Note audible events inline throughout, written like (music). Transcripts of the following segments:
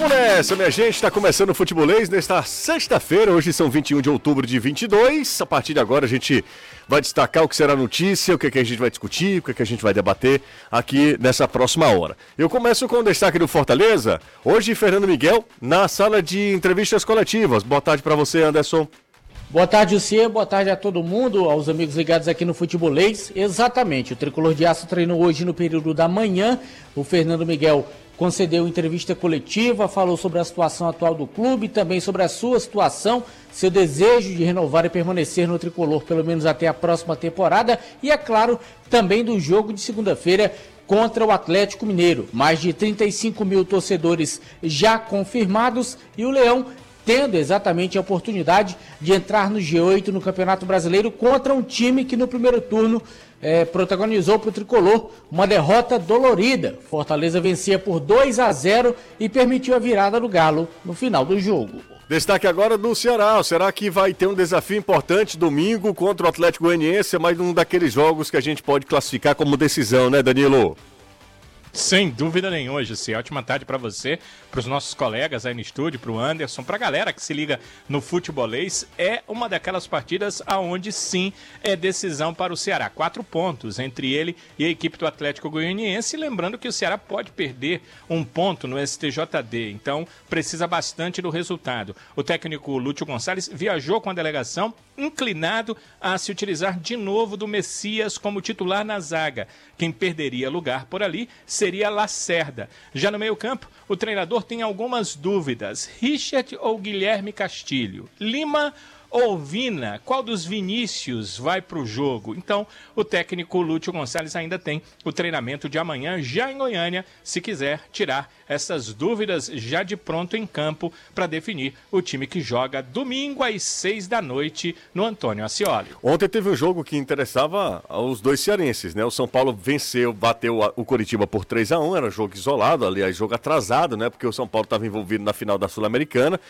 Vamos nessa, minha gente. Está começando o Futebolês nesta sexta-feira. Hoje são 21 de outubro de 22. A partir de agora a gente vai destacar o que será notícia, o que, é que a gente vai discutir, o que, é que a gente vai debater aqui nessa próxima hora. Eu começo com o destaque do Fortaleza. Hoje, Fernando Miguel, na sala de entrevistas coletivas. Boa tarde para você, Anderson. Boa tarde, Lucia. Boa tarde a todo mundo, aos amigos ligados aqui no Futebolês. Exatamente, o Tricolor de Aço treinou hoje no período da manhã. O Fernando Miguel concedeu entrevista coletiva, falou sobre a situação atual do clube, também sobre a sua situação, seu desejo de renovar e permanecer no tricolor pelo menos até a próxima temporada e, é claro, também do jogo de segunda-feira contra o Atlético Mineiro. Mais de 35 mil torcedores já confirmados e o Leão tendo exatamente a oportunidade de entrar no G8 no Campeonato Brasileiro contra um time que no primeiro turno é, protagonizou para o tricolor uma derrota dolorida. Fortaleza vencia por 2 a 0 e permitiu a virada do Galo no final do jogo. Destaque agora do Ceará. Será que vai ter um desafio importante domingo contra o Atlético Goianiense? Mais um daqueles jogos que a gente pode classificar como decisão, né, Danilo? Sem dúvida nenhuma, Jussi. Ótima tarde para você, para os nossos colegas aí no estúdio, para o Anderson, para a galera que se liga no futebolês. É uma daquelas partidas aonde sim é decisão para o Ceará. Quatro pontos entre ele e a equipe do Atlético Goianiense. Lembrando que o Ceará pode perder um ponto no STJD, então precisa bastante do resultado. O técnico Lúcio Gonçalves viajou com a delegação inclinado a se utilizar de novo do Messias como titular na zaga. Quem perderia lugar por ali seria Lacerda. Já no meio-campo, o treinador tem algumas dúvidas: Richard ou Guilherme Castilho? Lima ou Vina? Qual dos Vinícius vai para o jogo? Então, o técnico Lúcio Gonçalves ainda tem o treinamento de amanhã já em Goiânia, se quiser tirar essas dúvidas já de pronto em campo para definir o time que joga domingo às seis da noite no Antônio Ascioli. Ontem teve um jogo que interessava aos dois cearenses, né? O São Paulo venceu, bateu o Coritiba por 3 a 1 era jogo isolado, aliás, jogo atrasado, né? Porque o São Paulo estava envolvido na final da Sul-Americana.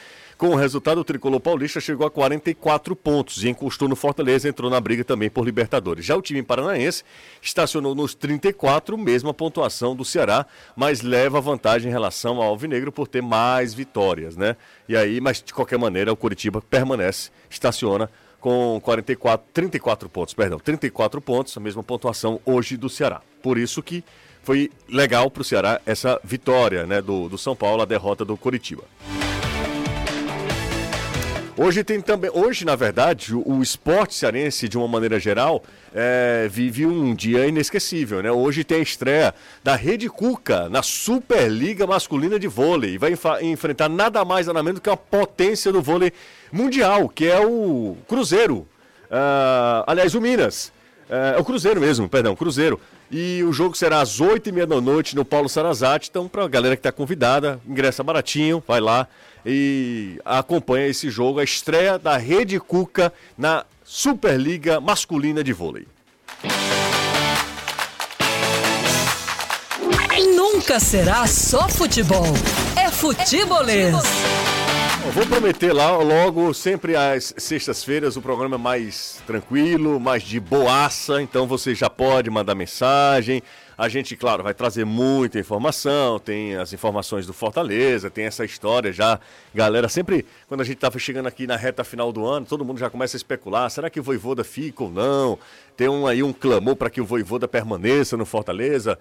Com o resultado, o tricolor paulista chegou a 44 pontos e encostou no Fortaleza, entrou na briga também por Libertadores. Já o time paranaense estacionou nos 34, mesma pontuação do Ceará, mas leva vantagem em relação ao Alvinegro por ter mais vitórias, né? E aí, mas de qualquer maneira, o Curitiba permanece, estaciona com 44, 34 pontos, perdão, 34 pontos, a mesma pontuação hoje do Ceará. Por isso que foi legal para o Ceará essa vitória, né, do, do São Paulo, a derrota do Curitiba. Hoje tem também, hoje na verdade, o, o esporte cearense de uma maneira geral é, vive um dia inesquecível, né? Hoje tem a estreia da Rede Cuca na Superliga Masculina de Vôlei e vai enfrentar nada mais nada menos que a potência do vôlei mundial, que é o Cruzeiro. Uh, aliás, o Minas. Uh, é o Cruzeiro mesmo, perdão, Cruzeiro. E o jogo será às 8h30 da noite no Paulo Sarazate. Então, para a galera que está convidada, ingressa baratinho, vai lá e acompanha esse jogo, a estreia da Rede Cuca na Superliga Masculina de Vôlei. Nunca será só futebol. É futebolês. Vou prometer lá logo, sempre às sextas-feiras, o programa é mais tranquilo, mais de boaça, então você já pode mandar mensagem, a gente, claro, vai trazer muita informação, tem as informações do Fortaleza, tem essa história já. Galera, sempre quando a gente estava chegando aqui na reta final do ano, todo mundo já começa a especular: será que o Voivoda fica ou não? Tem um, aí um clamor para que o Voivoda permaneça no Fortaleza.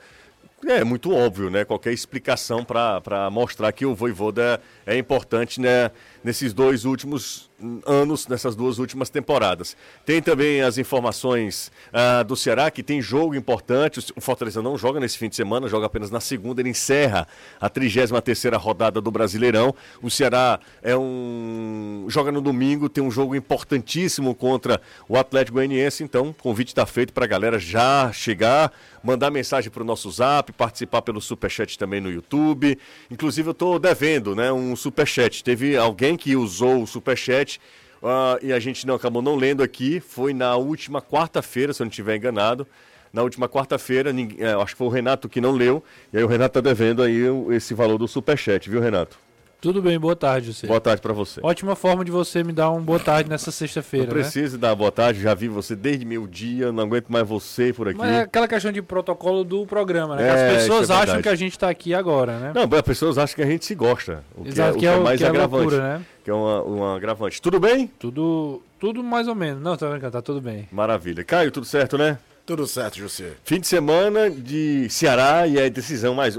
É muito óbvio, né? Qualquer explicação para mostrar que o Voivoda é importante né? Nesses dois últimos anos, nessas duas últimas temporadas. Tem também as informações uh, do Ceará, que tem jogo importante. O Fortaleza não joga nesse fim de semana, joga apenas na segunda. Ele encerra a 33 rodada do Brasileirão. O Ceará é um joga no domingo, tem um jogo importantíssimo contra o Atlético Goianiense. Então, convite está feito para a galera já chegar, mandar mensagem para o nosso zap, participar pelo Superchat também no YouTube. Inclusive, eu estou devendo né, um Superchat. Teve alguém que usou o Superchat uh, e a gente não acabou não lendo aqui. Foi na última quarta-feira, se eu não estiver enganado. Na última quarta-feira, é, acho que foi o Renato que não leu, e aí o Renato está devendo aí esse valor do superchat, viu, Renato? Tudo bem, boa tarde, você. Boa tarde para você. Ótima forma de você me dar um boa tarde nessa Não sexta-feira, né? precisa dar boa tarde, já vi você desde meu dia, não aguento mais você por aqui. Mas é aquela questão de protocolo do programa, né? Que É, As pessoas é acham que a gente tá aqui agora, né? Não, as pessoas acham que a gente se gosta, o que, Exato, é, o que é mais que é agravante, loucura, né? que é uma, uma agravante. Tudo bem? Tudo, tudo mais ou menos. Não, tá brincando, tá tudo bem. Maravilha. Caio, tudo certo, né? Tudo certo, José. Fim de semana de Ceará e a decisão mais.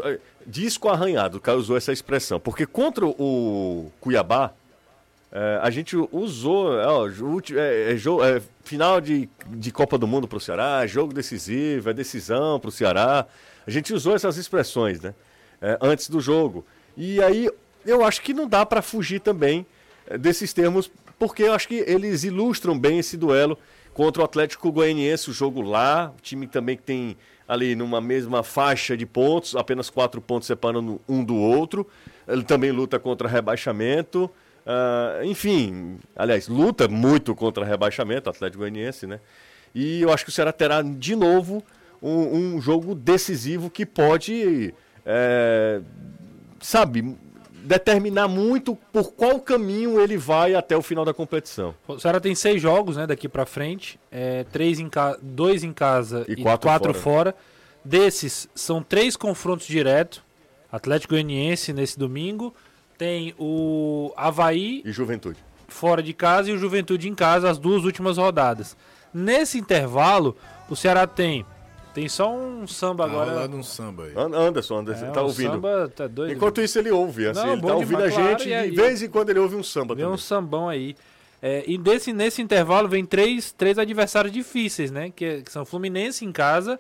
Disco arranhado, o Caio usou essa expressão. Porque contra o Cuiabá, eh, a gente usou. é, é jo- é final de, de Copa do Mundo para o Ceará, jogo decisivo, é decisão para o Ceará. A gente usou essas expressões, né? eh, antes do jogo. E aí eu acho que não dá para fugir também desses termos, porque eu acho que eles ilustram bem esse duelo contra o Atlético Goianiense, o jogo lá, o time também que tem ali numa mesma faixa de pontos, apenas quatro pontos separando um do outro. Ele também luta contra rebaixamento. ah, enfim, aliás, luta muito contra rebaixamento, Atlético Goianiense, né? E eu acho que o Ceará terá de novo um, um jogo decisivo que pode, é, sabe, determinar muito por qual caminho ele vai até o final da competição. O Ceará tem seis jogos, né, daqui pra frente. É, três em ca... Dois em casa E e, quatro quatro, fora. fora. Desses, são três confrontos diretos. Atlético Goianiense nesse domingo. Tem o Havaí E Juventude. fora de casa e o Juventude em casa, as duas últimas rodadas. Nesse intervalo, o Ceará tem. Tem só um samba Agora agora. lá no samba aí. An- Anderson, Anderson, É, tá um ouvindo. Samba, tá doido. Enquanto isso ele ouve, assim, Não, ele tá ouvindo demais, a claro, gente e e de vez em quando ele ouve um samba Vem também. um sambão aí. É, e desse, nesse intervalo vem três, três adversários difíceis, né? Que, que são Fluminense em casa,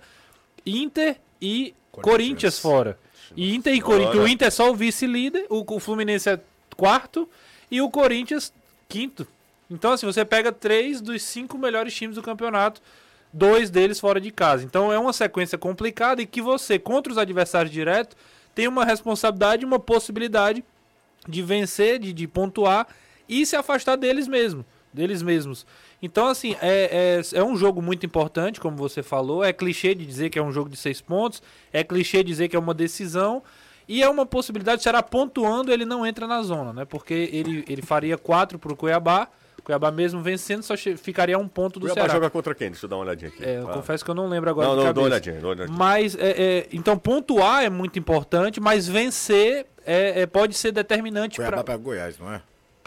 Inter e Corinthians. Corinthians, fora. E Inter e Corinthians. O Inter é só o vice-líder, o, o Fluminense é quarto e o Corinthians quinto. Então, assim, você pega três dos cinco melhores times do campeonato, dois deles fora de casa. Então é uma sequência complicada e que você, contra os adversários diretos, tem uma responsabilidade, uma possibilidade de vencer, de, de pontuar e se afastar deles mesmo, deles mesmos. Então, assim, é, é, é um jogo muito importante, como você falou. É clichê de dizer que é um jogo de seis pontos, é clichê dizer que é uma decisão. E é uma possibilidade, será pontuando, ele não entra na zona, né? Porque ele, ele faria quatro pro Cuiabá. Cuiabá mesmo vencendo, só ficaria um ponto do Cuiabá Ceará. joga contra quem? Deixa eu dar uma olhadinha aqui. É, eu Ah. confesso que eu não lembro agora Não, não, dá uma olhadinha, uma olhadinha. Mas, é, é, então, pontuar é muito importante, mas vencer é, é, pode ser determinante Cuiabá para pega Goiás, não é?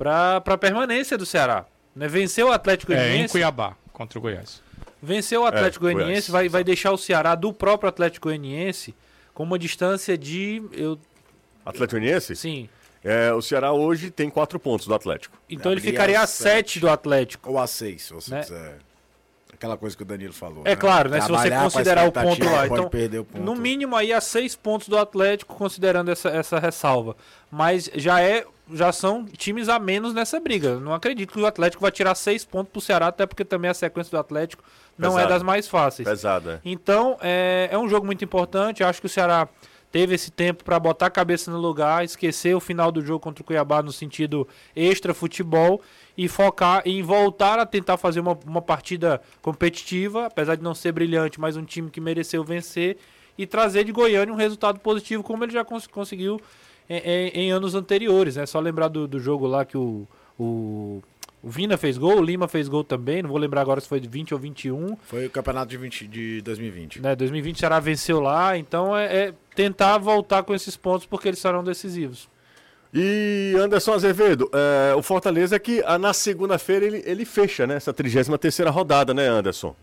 a permanência do Ceará. Né? Vencer o Atlético É, em Goianiense, Cuiabá, contra o Goiás. vencer o Atlético É, Goianiense vai, vai deixar o Ceará do próprio Atlético Goianiense com uma distância de. Eu, Atlético Goianiense? sim. É, o Ceará hoje tem quatro pontos do Atlético. Então ele ficaria a sete. 7 do Atlético. Ou A6, se você Né? quiser. Aquela coisa que o Danilo falou. É claro, né? Se você Trabalhar com a considerar o ponto lá. Então, o ponto. no mínimo aí a seis pontos do Atlético, considerando essa, essa ressalva. Mas já é. Já são times a menos nessa briga. Não acredito que o Atlético vai tirar seis pontos pro Ceará, até porque também a sequência do Atlético não é das mais fáceis. Pesado, é. Então, é, é um jogo muito importante. Acho que o Ceará teve esse tempo para botar a cabeça no lugar, esquecer o final do jogo contra o Cuiabá no sentido extra futebol e focar em voltar a tentar fazer uma, uma partida competitiva, apesar de não ser brilhante, mas um time que mereceu vencer e trazer de Goiânia um resultado positivo, como ele já cons- conseguiu em, em- em anos anteriores. É só lembrar do, do jogo lá que o, o, o Vina fez gol, o Lima fez gol também, não vou lembrar agora se foi de 20 ou 21 Foi o campeonato de, 20, de 2020. né? 2020 o Ceará venceu lá, então é, é tentar voltar com esses pontos porque eles serão decisivos. E Anderson Azevedo, é, o Fortaleza que ah, na segunda-feira ele, ele fecha, né? Essa 33 rodada, né, Anderson?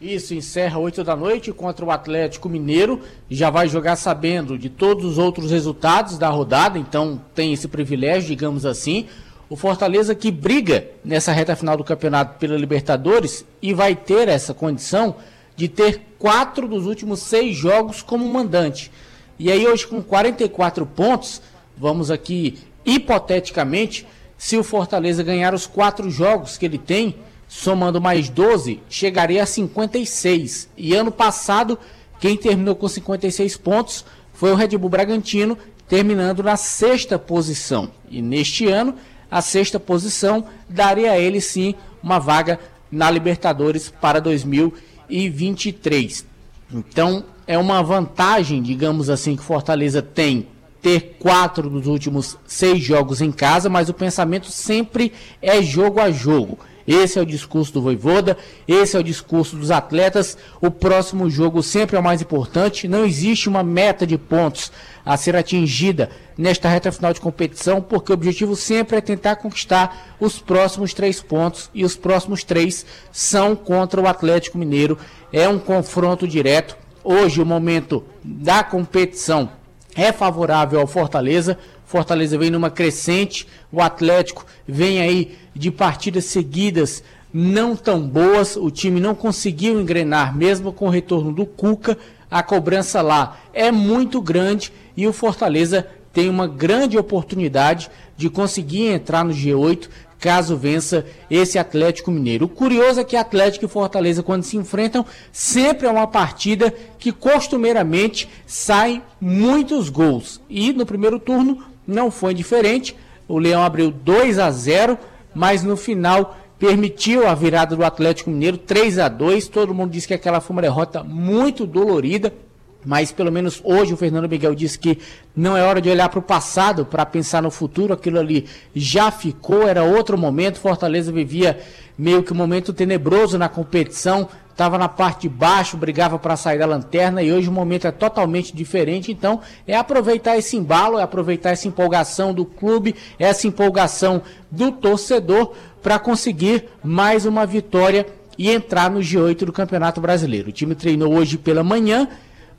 Isso, encerra 8 da noite contra o Atlético Mineiro. Já vai jogar sabendo de todos os outros resultados da rodada, então tem esse privilégio, digamos assim. O Fortaleza que briga nessa reta final do campeonato pela Libertadores e vai ter essa condição de ter quatro dos últimos seis jogos como mandante. E aí, hoje, com 44 pontos, vamos aqui hipoteticamente, se o Fortaleza ganhar os quatro jogos que ele tem, somando mais 12, chegaria a 56. E ano passado, quem terminou com 56 pontos foi o Red Bull Bragantino, terminando na sexta posição. E neste ano, a sexta posição daria a ele sim uma vaga na Libertadores para 2023. Então, é uma vantagem, digamos assim, que Fortaleza tem ter quatro dos últimos seis jogos em casa, mas o pensamento sempre é jogo a jogo. Esse é o discurso do Voivoda, esse é o discurso dos atletas. O próximo jogo sempre é o mais importante. Não existe uma meta de pontos a ser atingida nesta reta final de competição, porque o objetivo sempre é tentar conquistar os próximos três pontos e os próximos três são contra o Atlético Mineiro. É um confronto direto. Hoje, o momento da competição é favorável ao Fortaleza. Fortaleza vem numa crescente, o Atlético vem aí de partidas seguidas não tão boas, o time não conseguiu engrenar mesmo com o retorno do Cuca. A cobrança lá é muito grande e o Fortaleza tem uma grande oportunidade de conseguir entrar no G8 caso vença esse Atlético Mineiro. O curioso é que Atlético e Fortaleza, quando se enfrentam, sempre é uma partida que costumeiramente sai muitos gols. E no primeiro turno não foi diferente. O Leão abriu 2 a 0, mas no final permitiu a virada do Atlético Mineiro 3 a 2. Todo mundo disse que aquela foi uma derrota muito dolorida. Mas pelo menos hoje o Fernando Miguel disse que não é hora de olhar para o passado para pensar no futuro. Aquilo ali já ficou, era outro momento. Fortaleza vivia meio que um momento tenebroso na competição. Estava na parte de baixo, brigava para sair da lanterna e hoje o momento é totalmente diferente. Então é aproveitar esse embalo, é aproveitar essa empolgação do clube, essa empolgação do torcedor para conseguir mais uma vitória e entrar no G8 do Campeonato Brasileiro. O time treinou hoje pela manhã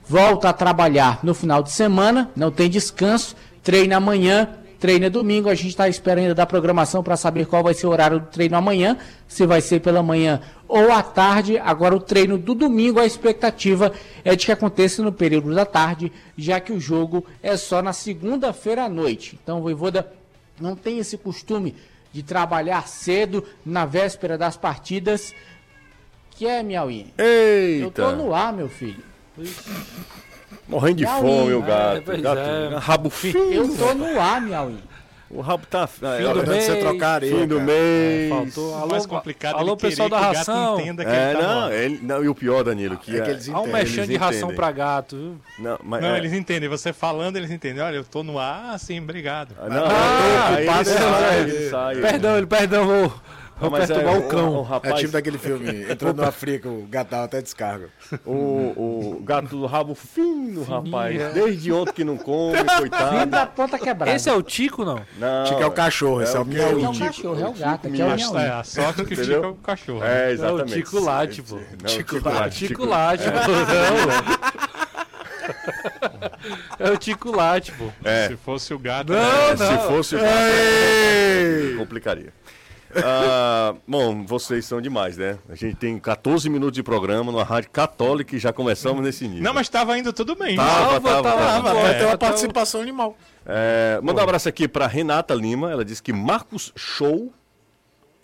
volta a trabalhar no final de semana, não tem descanso, treina amanhã, treina domingo. A gente está esperando ainda da programação para saber qual vai ser o horário do treino amanhã, se vai ser pela manhã ou à tarde. Agora, o treino do domingo, a expectativa é de que aconteça no período da tarde, já que o jogo é só na segunda-feira à noite. Então, o Voivoda não tem esse costume de trabalhar cedo na véspera das partidas. Que é, Miauí? Eita! Eu tô no ar, meu filho. Morrendo de Miauí. fome, o É, gato. pois gato é. Rabo fino. Eu tô no ar, Miauí. O rabo tá. É, do hora Hora de você mês, trocar areia. fim do cara. mês. Faltou. O Alô, mais complicado alô ele pessoal da ração. entenda que É, ele tá não, ele, não, e o pior, Danilo, que É que é- eles Há um entendem. mexendo eles de ração entendem. pra gato, viu? Não, mas, Não, é- eles entendem. Você falando, eles entendem. Olha, eu tô no ar, ah, sim, obrigado. Ah, Não, Ah, aí ele ocupado, sai, ele ele sai. Perdão, ele, perdão, vou, Mas é, perturbar o- o cão. o É rapaz, tipo daquele filme, entrando no África, o gato até descarga. o, o gato do rabo fino, rapaz. é. Desde ontem que não come, coitado. da ponta quebrada. Esse é o Tico, não? Não, Chico é o cachorro, esse é o. Não é o Tico- cachorro, é o Tico gato, aqui é o Miau. miau. É, a sorte que o Entendeu? Chico é o cachorro. né? É, É o exatamente. Tico lá, tipo. Não, Tico Tico lá, lá, Tico lá, tipo. Não. É o Tico lá, tipo. É. Se fosse o gato. Não, né? Se não. fosse o gato, complicaria. Ah, bom, vocês são demais, né? A gente tem 14 minutos de programa numa rádio católica e já começamos nesse nível. Não, mas tava indo tudo bem. Tava, Tava, tava, tava, tava. tava. Vai É, ter uma até o- participação animal. É, manda um abraço aqui pra Renata Lima. Ela disse que Marcos Show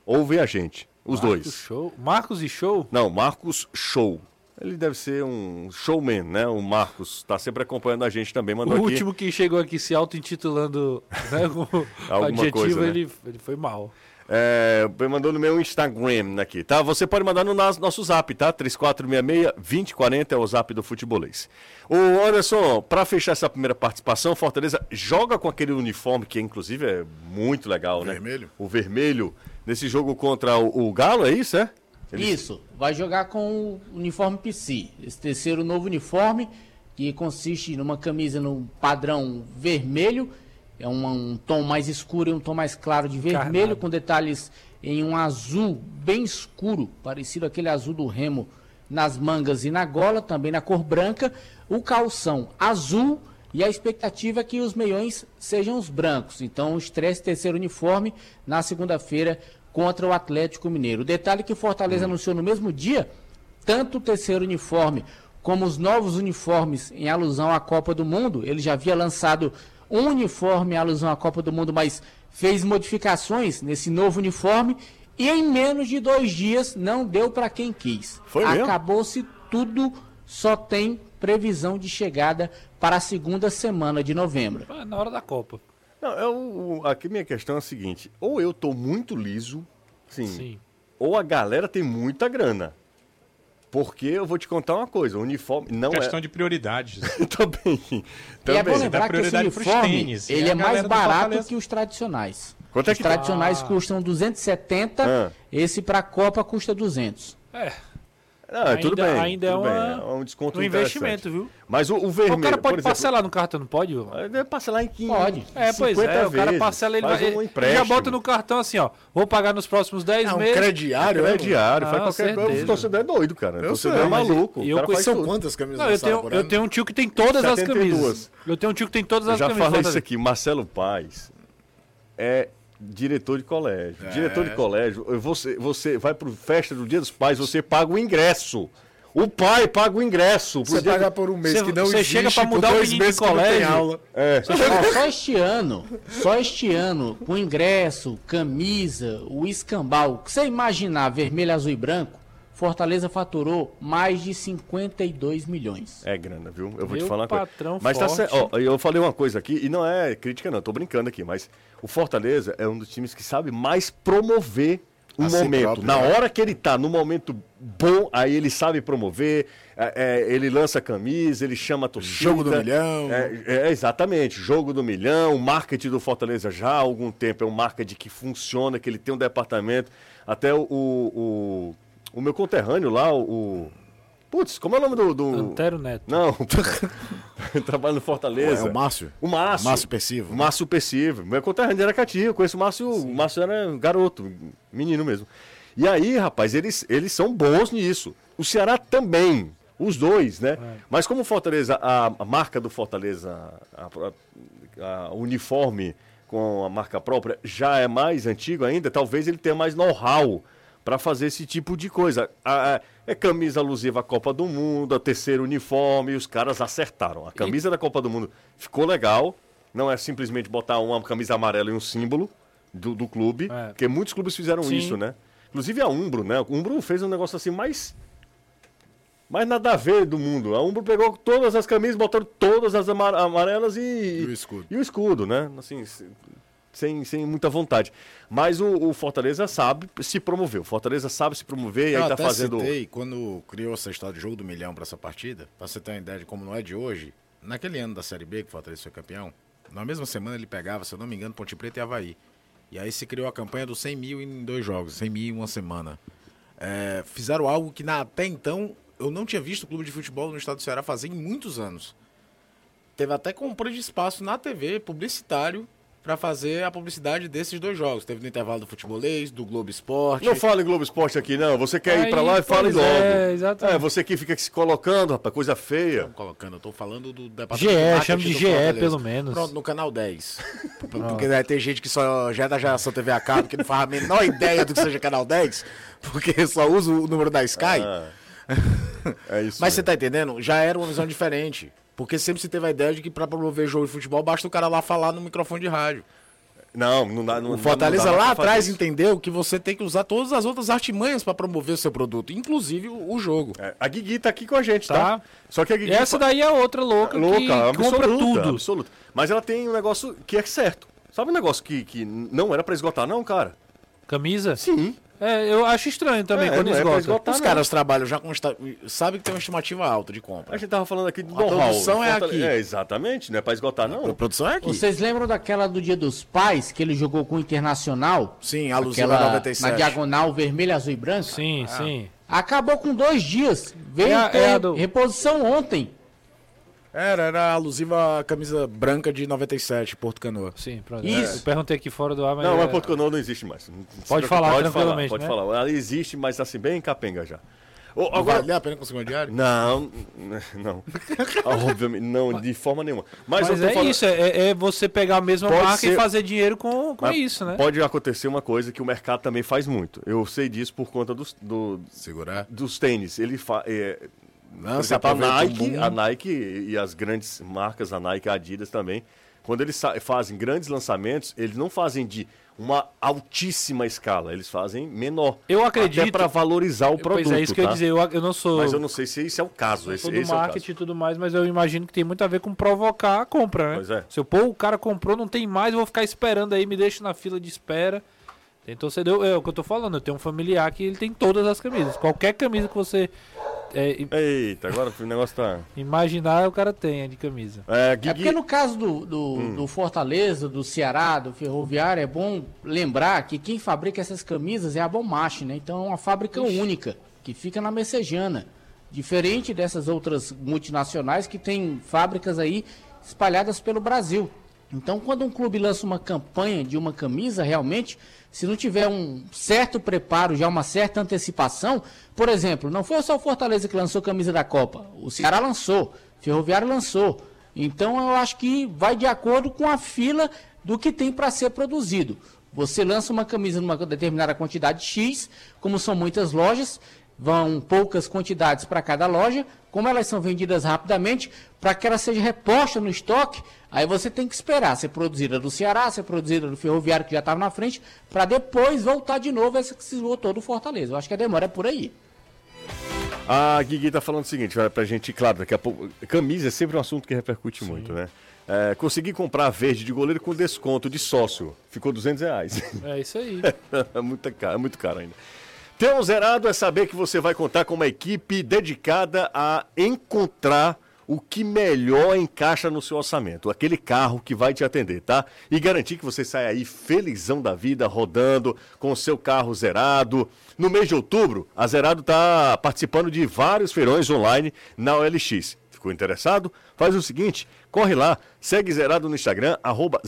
ouve a gente. Os Marcos dois. Show. Marcos e Show? Não, Marcos Show. Ele deve ser um showman, né? O Marcos tá sempre acompanhando a gente também. O Mandou aqui. último que chegou aqui se auto-intitulando né, com (laughs) Alguma adjetivo, coisa, né? ele, ele foi mal. É, mandou no meu Instagram aqui, tá? Você pode mandar no nosso zap, tá? 3466-2040 é o zap do futebolês. Ô Anderson, pra fechar essa primeira participação, Fortaleza joga com aquele uniforme que inclusive é muito legal, né? Vermelho? O vermelho, nesse jogo contra o, o Galo, é isso, é? Eles- Isso, vai jogar com o uniforme PC. Esse terceiro novo uniforme, que consiste numa camisa no padrão vermelho, é um, um tom mais escuro e um tom mais claro de vermelho, com detalhes em um azul bem escuro, parecido aquele azul do remo nas mangas e na gola, também na cor branca. O calção azul e a expectativa é que os meiões sejam os brancos. Então, estreia esse terceiro uniforme na segunda-feira contra o Atlético Mineiro. O detalhe que o Fortaleza anunciou no mesmo dia, tanto o terceiro uniforme como os novos uniformes em alusão à Copa do Mundo. Ele já havia lançado um uniforme alusão à Copa do Mundo, mas fez modificações nesse novo uniforme e em menos de dois dias não deu para quem quis. Acabou-se tudo, só tem previsão de chegada para a segunda semana de novembro. Na hora da Copa. Não, é o, o- aqui minha questão é a seguinte: ou eu tô muito liso, sim, Sim. ou a galera tem muita grana. Porque eu vou te contar uma coisa, o uniforme não Questão é... de prioridades. (laughs) também, E é bom também. lembrar que esse prioridade pros uniforme, tênis, ele a é mais barato que os tradicionais. Quanto é os que- tradicionais custam 270, Ah. esse pra Copa custa 200. É, Não, é tudo Ainda- bem, ainda é tudo bem, uma- é um desconto um investimento, viu? Mas o, o vermelho, o cara por pode exemplo, parcelar no cartão, não pode? Deve parcelar em 15, Pode. É, pois 50 é, o cara vezes, parcela, ele, faz vai, um ele já bota no cartão assim, ó, vou pagar nos próximos 10 É um meses. crediário? É diário, faz Ah, qualquer coisa. O torcedor é doido, cara. O Eu torcedor é maluco. e eu faz tudo. quantas camisas Não, eu tenho, eu tenho um tio que tem todas as 72. camisas. Eu tenho um tio que tem todas Eu as já camisas. falei Fortaleza. isso aqui, Marcelo Paz é diretor de colégio. Diretor de colégio, você, você vai pro festa do Dia dos Pais, você paga o ingresso. O pai paga o ingresso. Você dia pagar por um mês Você- que não você chega por mudar o dois menino de colégio. aula. É. (laughs) Ó, só este ano, só este ano, com ingresso, camisa, o escambau, que você imaginar vermelho, azul e branco, Fortaleza faturou mais de 52 milhões. É grana, viu? Eu vou te Meu falar uma coisa. patrão Mas tá certo. Eu falei uma coisa aqui, e não é crítica, não, tô brincando aqui, mas o Fortaleza é um dos times que sabe mais promover o A si momento. próprio, Na né? hora que ele tá no momento bom, aí ele sabe promover, é, é, ele lança camisa, ele chama a torcida. Jogo do milhão. É, é, exatamente, jogo do milhão, o marketing do Fortaleza já há algum tempo é um marketing que funciona, que ele tem um departamento. Até o, o, o meu conterrâneo lá, o. Putz, como é o nome do. do... Antero Neto. Não, (laughs) trabalho no Fortaleza. É o Márcio? O Márcio. Márcio Percivo. O Márcio Percivo. Meu conterrâneo de Aracati. Eu conheço o Márcio. O Márcio era garoto, menino mesmo. E aí, rapaz, eles, eles são bons nisso. O Ceará também. Os dois, né? Mas como o Fortaleza, a, a marca do Fortaleza, a, a- a uniforme com a marca própria, já é mais antigo ainda, talvez ele tenha mais know-how para fazer esse tipo de coisa. A- a- é camisa alusiva à Copa do Mundo, a terceiro uniforme, e os caras acertaram. A camisa da Copa do Mundo ficou legal, não é simplesmente botar uma camisa amarela e um símbolo do, do clube, É. porque muitos clubes fizeram Sim. isso, né? Inclusive a Umbro, né? O Umbro fez um negócio assim mais mais nada a ver do mundo. A Umbro pegou todas as camisas, botaram todas as amar- amarelas e, E o escudo. e o escudo, né? Assim, sem, sem muita vontade. Mas o, o Fortaleza sabe se promover. O Fortaleza sabe se promover e Eu aí tá até fazendo. citei, quando criou essa história de jogo do milhão pra essa partida, pra você ter uma ideia de como não é de hoje, naquele ano da Série B, que o Fortaleza foi campeão, na mesma semana ele pegava, se eu não me engano, Ponte Preta e Havaí. E aí se criou a campanha dos 100 mil em dois jogos, 100 mil em uma semana. É, fizeram algo que na- até então eu não tinha visto o clube de futebol no estado do Ceará fazer em muitos anos. Teve até compra de espaço na TV, publicitário, pra fazer a publicidade desses dois jogos. Teve no intervalo do Futebolês, do Globo Esporte. Não fala em Globo Esporte aqui, não. Você quer ir Aí, pra lá e fala pois logo. é, exatamente. É, você que fica se colocando, rapaz, coisa feia. Tô colocando, eu tô falando do GE, departamento de marketing chama de GE, Fortaleza. pelo menos. Pronto, no canal 10. (laughs) Porque vai ter gente que só já é da geração TV a cabo, que não faz a menor ideia do que seja canal 10, porque só usa o número da Sky. Ah, (laughs) é isso. Mas você mesmo. tá entendendo? Já era uma visão diferente. Porque sempre se teve a ideia de que pra promover jogo de futebol basta o cara lá falar no microfone de rádio. Não, não dá. Não, O Fortaleza não dá lá atrás isso. entendeu que você tem que usar todas as outras artimanhas pra promover o seu produto, inclusive o, o jogo. É, a Guigui tá aqui com a gente, tá? Tá. Só que a Guigui. Essa daí é outra louca, louca, que absoluta, compra tudo. absoluta. Mas ela tem um negócio que é certo. Sabe um negócio que, que não era pra esgotar, não, cara? Camisa? Sim. É, eu acho estranho também É, quando é esgota. esgotar. Os não. caras trabalham já com. esta- Sabe que tem uma estimativa alta de compra. A gente tava falando aqui do A know-how. produção é aqui. É, exatamente, não é pra esgotar, A não. produção é aqui. Vocês lembram daquela do Dia dos Pais, que ele jogou com o Internacional? Sim, alusiva Aquela a 97. na diagonal vermelho, azul e branco? Sim, sim. Acabou com dois dias. Veio É a- ter é a do- reposição ontem. Era, era alusiva à camisa branca de 97, Porto Canoa. Sim, pronto. Isso. Eu perguntei aqui fora do ar, mas. Não, é- mas Porto Canoa não existe mais. Não Pode falar pode tranquilamente, Pode né? falar. Ela existe, mas assim, bem capenga já. Agora, vale a pena conseguir um diário? Não, não. Obviamente, não, de forma nenhuma. Mas, Mas eu tô é falando- isso, é, é você pegar a mesma Pode marca ser- e fazer dinheiro com, com Mas isso, né? Pode acontecer uma coisa que o mercado também faz muito. Eu sei disso por conta dos, do- Segurar. dos tênis. Ele fa, é, Não, exemplo, a Nike, a Nike e as grandes marcas, a Nike e a Adidas também, quando eles fazem grandes lançamentos, eles não fazem de uma altíssima escala, eles fazem menor. Eu acredito- Até para valorizar o produto. pois é, isso que eu ia tá? dizer. Eu, eu não sou. Mas eu não sei se esse é o caso. eu Esse, do esse é o marketing caso. e tudo mais, mas eu imagino que tem muito a ver com provocar a compra, né? Pois é. Se eu, pô, o cara comprou, não tem mais, eu vou ficar esperando aí, me deixa na fila de espera. Tem torcedor, é o que eu tô falando, eu tenho um familiar que ele tem todas as camisas. Qualquer camisa que você é, Eita, agora o negócio tá. imaginar o cara tem de camisa. É, É Guigui- porque no caso do, do, do Fortaleza, do Ceará, do Ferroviário, é bom lembrar que quem fabrica essas camisas é a Bommache, né? Então é uma fábrica única, que fica na Messejana. Diferente dessas outras multinacionais que têm fábricas aí espalhadas pelo Brasil. Então quando um clube lança uma campanha de uma camisa, realmente, se não tiver um certo preparo, já uma certa antecipação, por exemplo, não foi só o Fortaleza que lançou a camisa da Copa, o Ceará lançou, Ferroviário lançou. Então eu acho que vai de acordo com a fila do que tem para ser produzido. Você lança uma camisa numa determinada quantidade X, como são muitas lojas, vão poucas quantidades para cada loja, como elas são vendidas rapidamente, para que ela seja reposta no estoque, aí você tem que esperar ser produzida do Ceará, ser produzida do Ferroviário que já estava na frente, para depois voltar de novo essa que se esgotou do Fortaleza. Eu acho que a demora é por aí. A Guigui tá falando o seguinte, vai pra gente, claro, daqui a pouco. Camisa é sempre um assunto que repercute muito, né? É, consegui comprar a verde de goleiro com desconto de sócio. Ficou 200 reais. É isso aí. (laughs) é, muito caro, é muito caro ainda. Ter um zerado é saber que você vai contar com uma equipe dedicada a encontrar o que melhor encaixa no seu orçamento. Aquele carro que vai te atender, tá? E garantir que você saia aí felizão da vida, rodando com o seu carro zerado. No mês de outubro, a Zerado tá participando de vários feirões online na OLX. Ficou interessado? Faz o seguinte, corre lá, segue Zerado no Instagram, arroba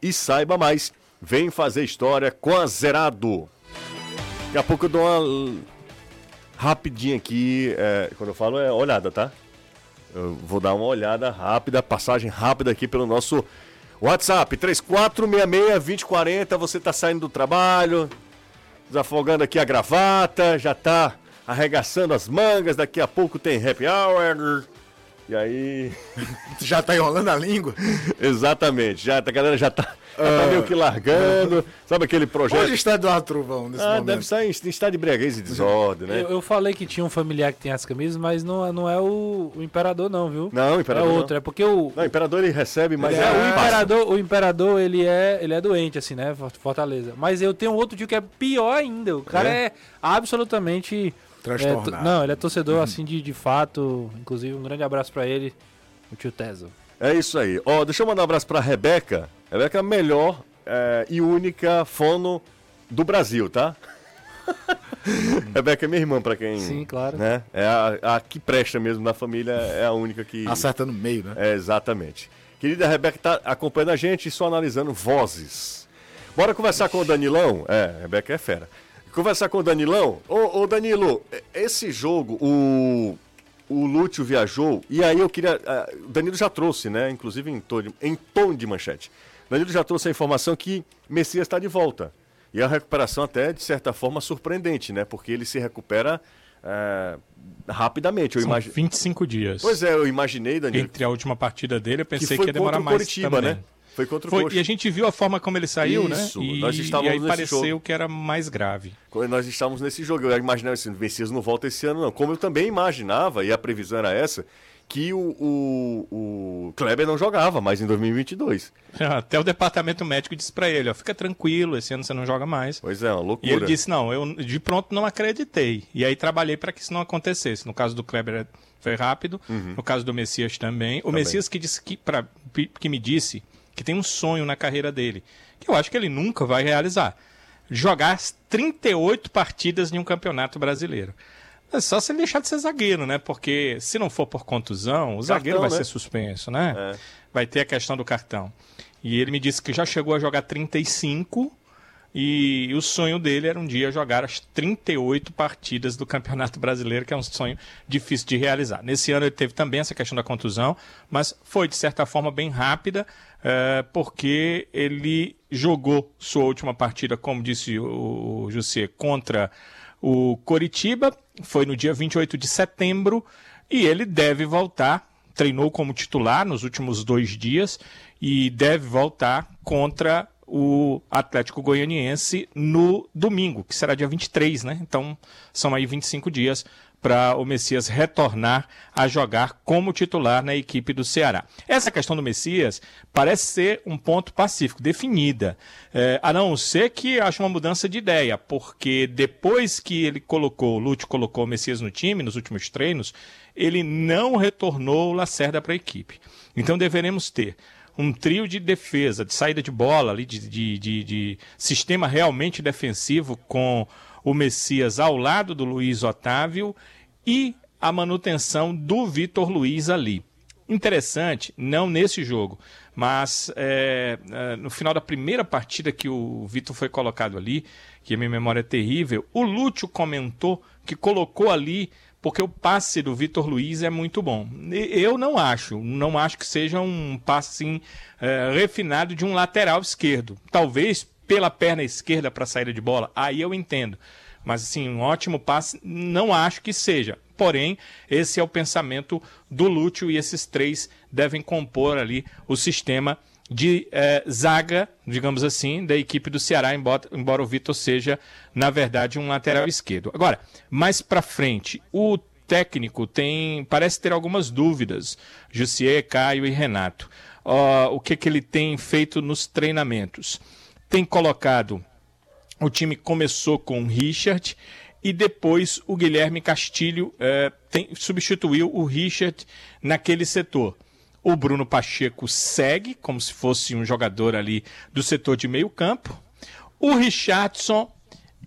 e saiba mais. Vem fazer história com a Zerado. Daqui a pouco eu dou uma rapidinha aqui, é, quando eu falo é olhada, tá? Eu vou dar uma olhada rápida, passagem rápida aqui pelo nosso WhatsApp, 3466-2040, você tá saindo do trabalho, desafogando aqui a gravata, já tá arregaçando as mangas, daqui a pouco tem happy hour, e aí... (laughs) Já tá enrolando a língua? (laughs) Exatamente, já, a galera já tá, já tá meio que largando, sabe aquele projeto... Onde está Eduardo Truvão nesse Ah, momento? deve estar em, em estado de breguês e desordem, né? Eu, eu falei que tinha um familiar que tem as camisas, mas não, não é o, o imperador, não, viu? Não, o é imperador não. outro. É porque o, Não, o imperador ele recebe, mas É, é, o imperador, o imperador ele é, ele é doente, assim, né? Fort- Fortaleza. Mas eu tenho outro tio que é pior ainda. O cara É? é, absolutamente. Transtornado. é, não, ele é torcedor, assim, de, de fato. Inclusive, um grande abraço pra ele, o tio Teso. É isso aí. Ó, deixa eu mandar um abraço pra Rebeca. Rebeca é a melhor é, e única fono do Brasil, tá? (laughs) Rebeca é minha irmã, pra quem. Sim, claro. Né? É a, a que presta mesmo na família, é a única que. Acerta no meio, né? É, exatamente. Querida Rebeca tá acompanhando a gente e só analisando vozes. Bora conversar com o Danilão? É, Rebeca é fera. Conversar com o Danilão. Ô, ô Danilo, esse jogo, o, o Lúcio viajou, e aí eu queria. ah, o Danilo já trouxe, né? Inclusive em tom, de, em tom de manchete. Danilo já trouxe a informação que Messias está de volta. E a recuperação até, de certa forma, surpreendente, né? Porque ele se recupera ah, rapidamente. Eu São imagi... 25 dias. Pois é, eu imaginei, Danilo, Entre a última partida dele, eu que pensei foi que ia demorar mais Coritiba, também. né? Foi contra o Foi, Coxa. e a gente viu a forma como ele saiu, Isso, né? E, nós estávamos e aí nesse pareceu jogo. que era mais grave. Quando nós estávamos nesse jogo, eu imaginava assim, o Messias não volta esse ano, não. Como eu também imaginava, e a previsão era essa, que o, o, o Kleber não jogava mais em 2022. (laughs) Até o departamento médico disse pra ele, ó, fica tranquilo, esse ano você não joga mais. Pois é, uma E loucura. ele disse, não, eu de pronto não acreditei. E aí trabalhei para que isso não acontecesse. No caso do Kleber foi rápido, no caso do Messias também. O Messias que, disse que, pra, que me disse que tem um sonho na carreira dele, que eu acho que ele nunca vai realizar. Jogar as 38 partidas em um campeonato brasileiro. É só se ele deixar de ser zagueiro, né? Porque se não for por contusão, o zagueiro vai né? ser suspenso, né? É. Vai ter a questão do cartão. E ele me disse que já chegou a jogar 35 e o sonho dele era um dia jogar as 38 partidas do Campeonato Brasileiro, que é um sonho difícil de realizar. Nesse ano ele teve também essa questão da contusão, mas foi de certa forma bem rápida, eh, porque ele jogou sua última partida, como disse o José, contra o Coritiba, foi no dia 28 de setembro, e ele deve voltar treinou como titular nos últimos dois dias e deve voltar contra o Atlético Goianiense no domingo, que será dia 23, né? Então são aí 25 dias para o Messias retornar a jogar como titular na equipe do Ceará. Essa questão do Messias parece ser um ponto pacífico, definida, é, a não ser que ache uma mudança de ideia, porque depois que ele colocou, o Lúcio colocou o Messias no time, nos últimos treinos, ele não retornou o Lacerda para a equipe. Então deveremos ter um trio de defesa, de saída de bola, ali, de, de, de, de sistema realmente defensivo com o Messias ao lado do Luiz Otávio e a manutenção do Vitor Luiz ali. Interessante, não nesse jogo, mas é, é, no final da primeira partida que o Vitor foi colocado ali, que a minha memória é terrível, o Lúcio comentou que colocou ali porque o passe do Vitor Luiz é muito bom. Eu não acho, não acho que seja um passe assim, é, refinado de um lateral esquerdo. Talvez pela perna esquerda para saída de bola, aí eu entendo. Mas assim, um ótimo passe, não acho que seja. Porém, esse é o pensamento do Lúcio e esses três devem compor ali o sistema de eh, zaga, digamos assim, da equipe do Ceará, embora, embora o Vitor seja, na verdade, um lateral esquerdo. Agora, mais para frente, o técnico tem parece ter algumas dúvidas, Jussier, Caio e Renato. Uh, o que, que ele tem feito nos treinamentos? Tem colocado, o time começou com o Richard e depois o Guilherme Castilho uh, tem, substituiu o Richard naquele setor. O Bruno Pacheco segue como se fosse um jogador ali do setor de meio campo. O Richardson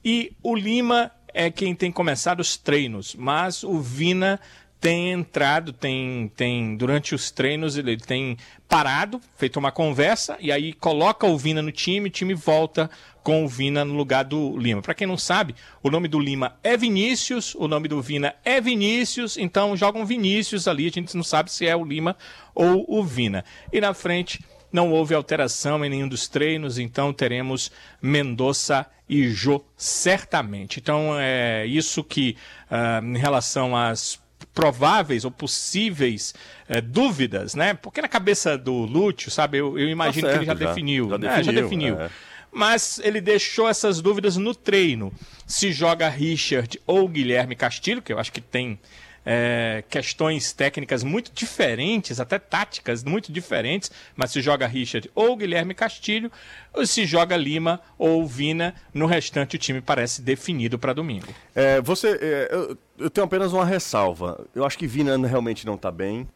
e o Lima é quem tem começado os treinos, mas o Vina tem entrado, tem, tem durante os treinos ele, tem parado, feito uma conversa e aí coloca o Vina no time, o time volta com o Vina no lugar do Lima. Para quem não sabe, o nome do Lima é Vinícius, o nome do Vina é Vinícius, então jogam Vinícius ali, a gente não sabe se é o Lima ou o Vina. E na frente não houve alteração em nenhum dos treinos, então teremos Mendonça e Jô certamente. Então é isso que uh, em relação às prováveis ou possíveis é, dúvidas, né? Porque na cabeça do Lúcio, sabe, eu, eu imagino tá certo, que ele já, já definiu. Já definiu. Né? Já definiu. É. Mas ele deixou essas dúvidas no treino. Se joga Richard ou Guilherme Castilho, que eu acho que tem é, questões técnicas muito diferentes, até táticas muito diferentes, mas se joga Richard ou Guilherme Castilho, ou se joga Lima ou Vina, no restante o time parece definido para domingo. É, você, é, eu, eu, tenho apenas uma ressalva. Eu acho que Vina realmente não está bem.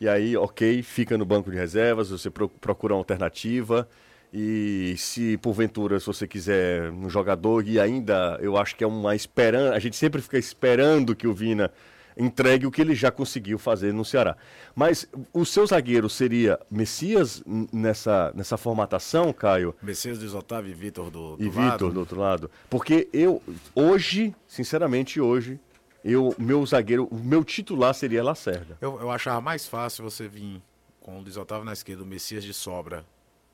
E aí, ok, fica no banco de reservas, você procura uma alternativa. E se porventura, se você quiser um jogador, e ainda eu acho que é uma esperança, a gente sempre fica esperando que o Vina entregue o que ele já conseguiu fazer no Ceará. Mas o seu zagueiro seria Messias nessa, nessa formatação, Caio? Messias do Otávio e Vitor do, do E Vitor do outro lado. Porque eu, hoje, sinceramente, hoje, eu, meu zagueiro, o meu titular seria Lacerda. Eu, eu achava mais fácil você vir com o Luiz Otávio na esquerda, o Messias de sobra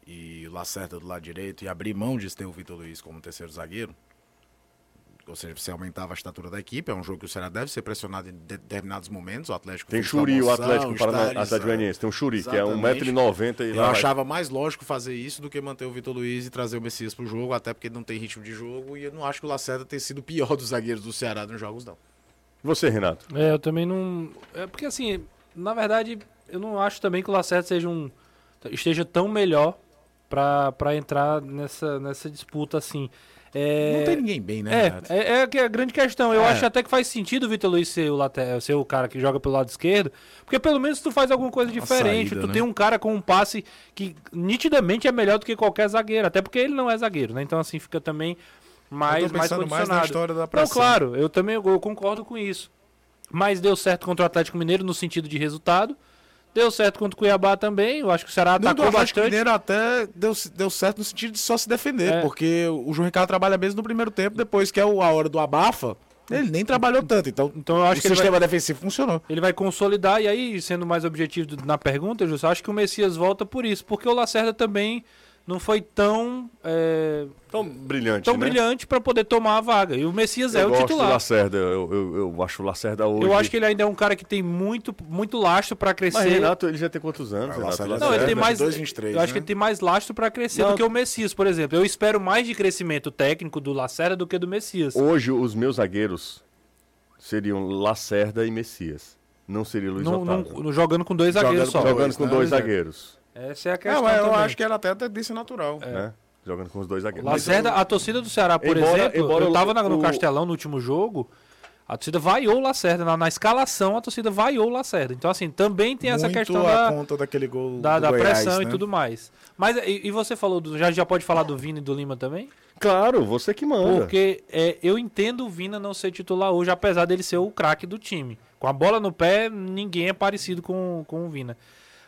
e o Lacerda do lado direito e abrir mão de ter o Vitor Luiz como terceiro zagueiro ou seja, você aumentava a estatura da equipe. É um jogo que o Ceará deve ser pressionado em determinados momentos. O Atlético tem Churi, o Atlético Paranaense, tem um Churi, que é 1,90m. Eu vai. achava mais lógico fazer isso do que manter o Vitor Luiz e trazer o Messias pro jogo, até porque não tem ritmo de jogo. E eu não acho que o Lacerda tenha sido o pior dos zagueiros do Ceará nos jogos, não. Você, Renato? É, eu também não. É porque assim, na verdade, eu não acho também que o Lacerda seja um. esteja tão melhor para entrar nessa, nessa disputa assim. É... Não tem ninguém bem, né? É, é, é, é a grande questão. Eu é. acho até que faz sentido o Vitor Luiz ser o, lateral, ser o cara que joga pelo lado esquerdo, porque pelo menos tu faz alguma coisa diferente. Saída, tu né? tem um cara com um passe que nitidamente é melhor do que qualquer zagueiro, até porque ele não é zagueiro, né? Então assim fica também mais mais condicionado. mais na história da pressão. Não, claro, eu também eu concordo com isso. Mas deu certo contra o Atlético Mineiro no sentido de resultado. Deu certo contra o Cuiabá também. Eu acho que o Ceará Não, atacou bastante. Mineiro até deu, deu certo no sentido de só se defender, é. porque o João Ricardo trabalha mesmo no primeiro tempo, depois que é a hora do abafa, ele nem trabalhou tanto, então, então eu acho o que o sistema vai, defensivo funcionou. Ele vai consolidar, e aí, sendo mais objetivo na pergunta, Justo, acho que o Messias volta por isso, porque o Lacerda também não foi tão é, tão brilhante, tão né? brilhante para poder tomar a vaga. E o Messias eu é o gosto titular. Do Lacerda, eu, eu, eu, acho o Lacerda hoje. Eu acho que ele ainda é um cara que tem muito muito lastro para crescer. Mas Renato, ele já tem quantos anos? Ah, Renato, não, ele tem mais 2, 23, Eu acho né? que ele tem mais lastro para crescer não. do que o Messias, por exemplo. Eu espero mais de crescimento técnico do Lacerda do que do Messias. Hoje os meus zagueiros seriam Lacerda e Messias. Não seria Luiz Não- não- Otávio. não- jogando com dois Jogando zagueiros só. com Jogando dois, com né? dois é. zagueiros. Essa é a Não, questão mas eu também. acho que ela até disse natural. Né? Jogando com os dois zagueiros. Lacerda, a torcida do Ceará, por Embora- exemplo, embora eu o- tava na- no o- Castelão no último jogo, a torcida vaiou o Lacerda. Na, na escalação, a torcida vaiou o Lacerda. Então, assim, também tem essa Muito questão a da, conta daquele gol da, do da Goiás, pressão e né? tudo mais. Mas, e, e você falou, do, já, já pode falar do Vina e do Lima também? Claro, você que manda. Porque é, eu entendo o Vina não ser titular hoje, apesar dele ser o craque do time. Com a bola no pé, ninguém é parecido com, com o Vina.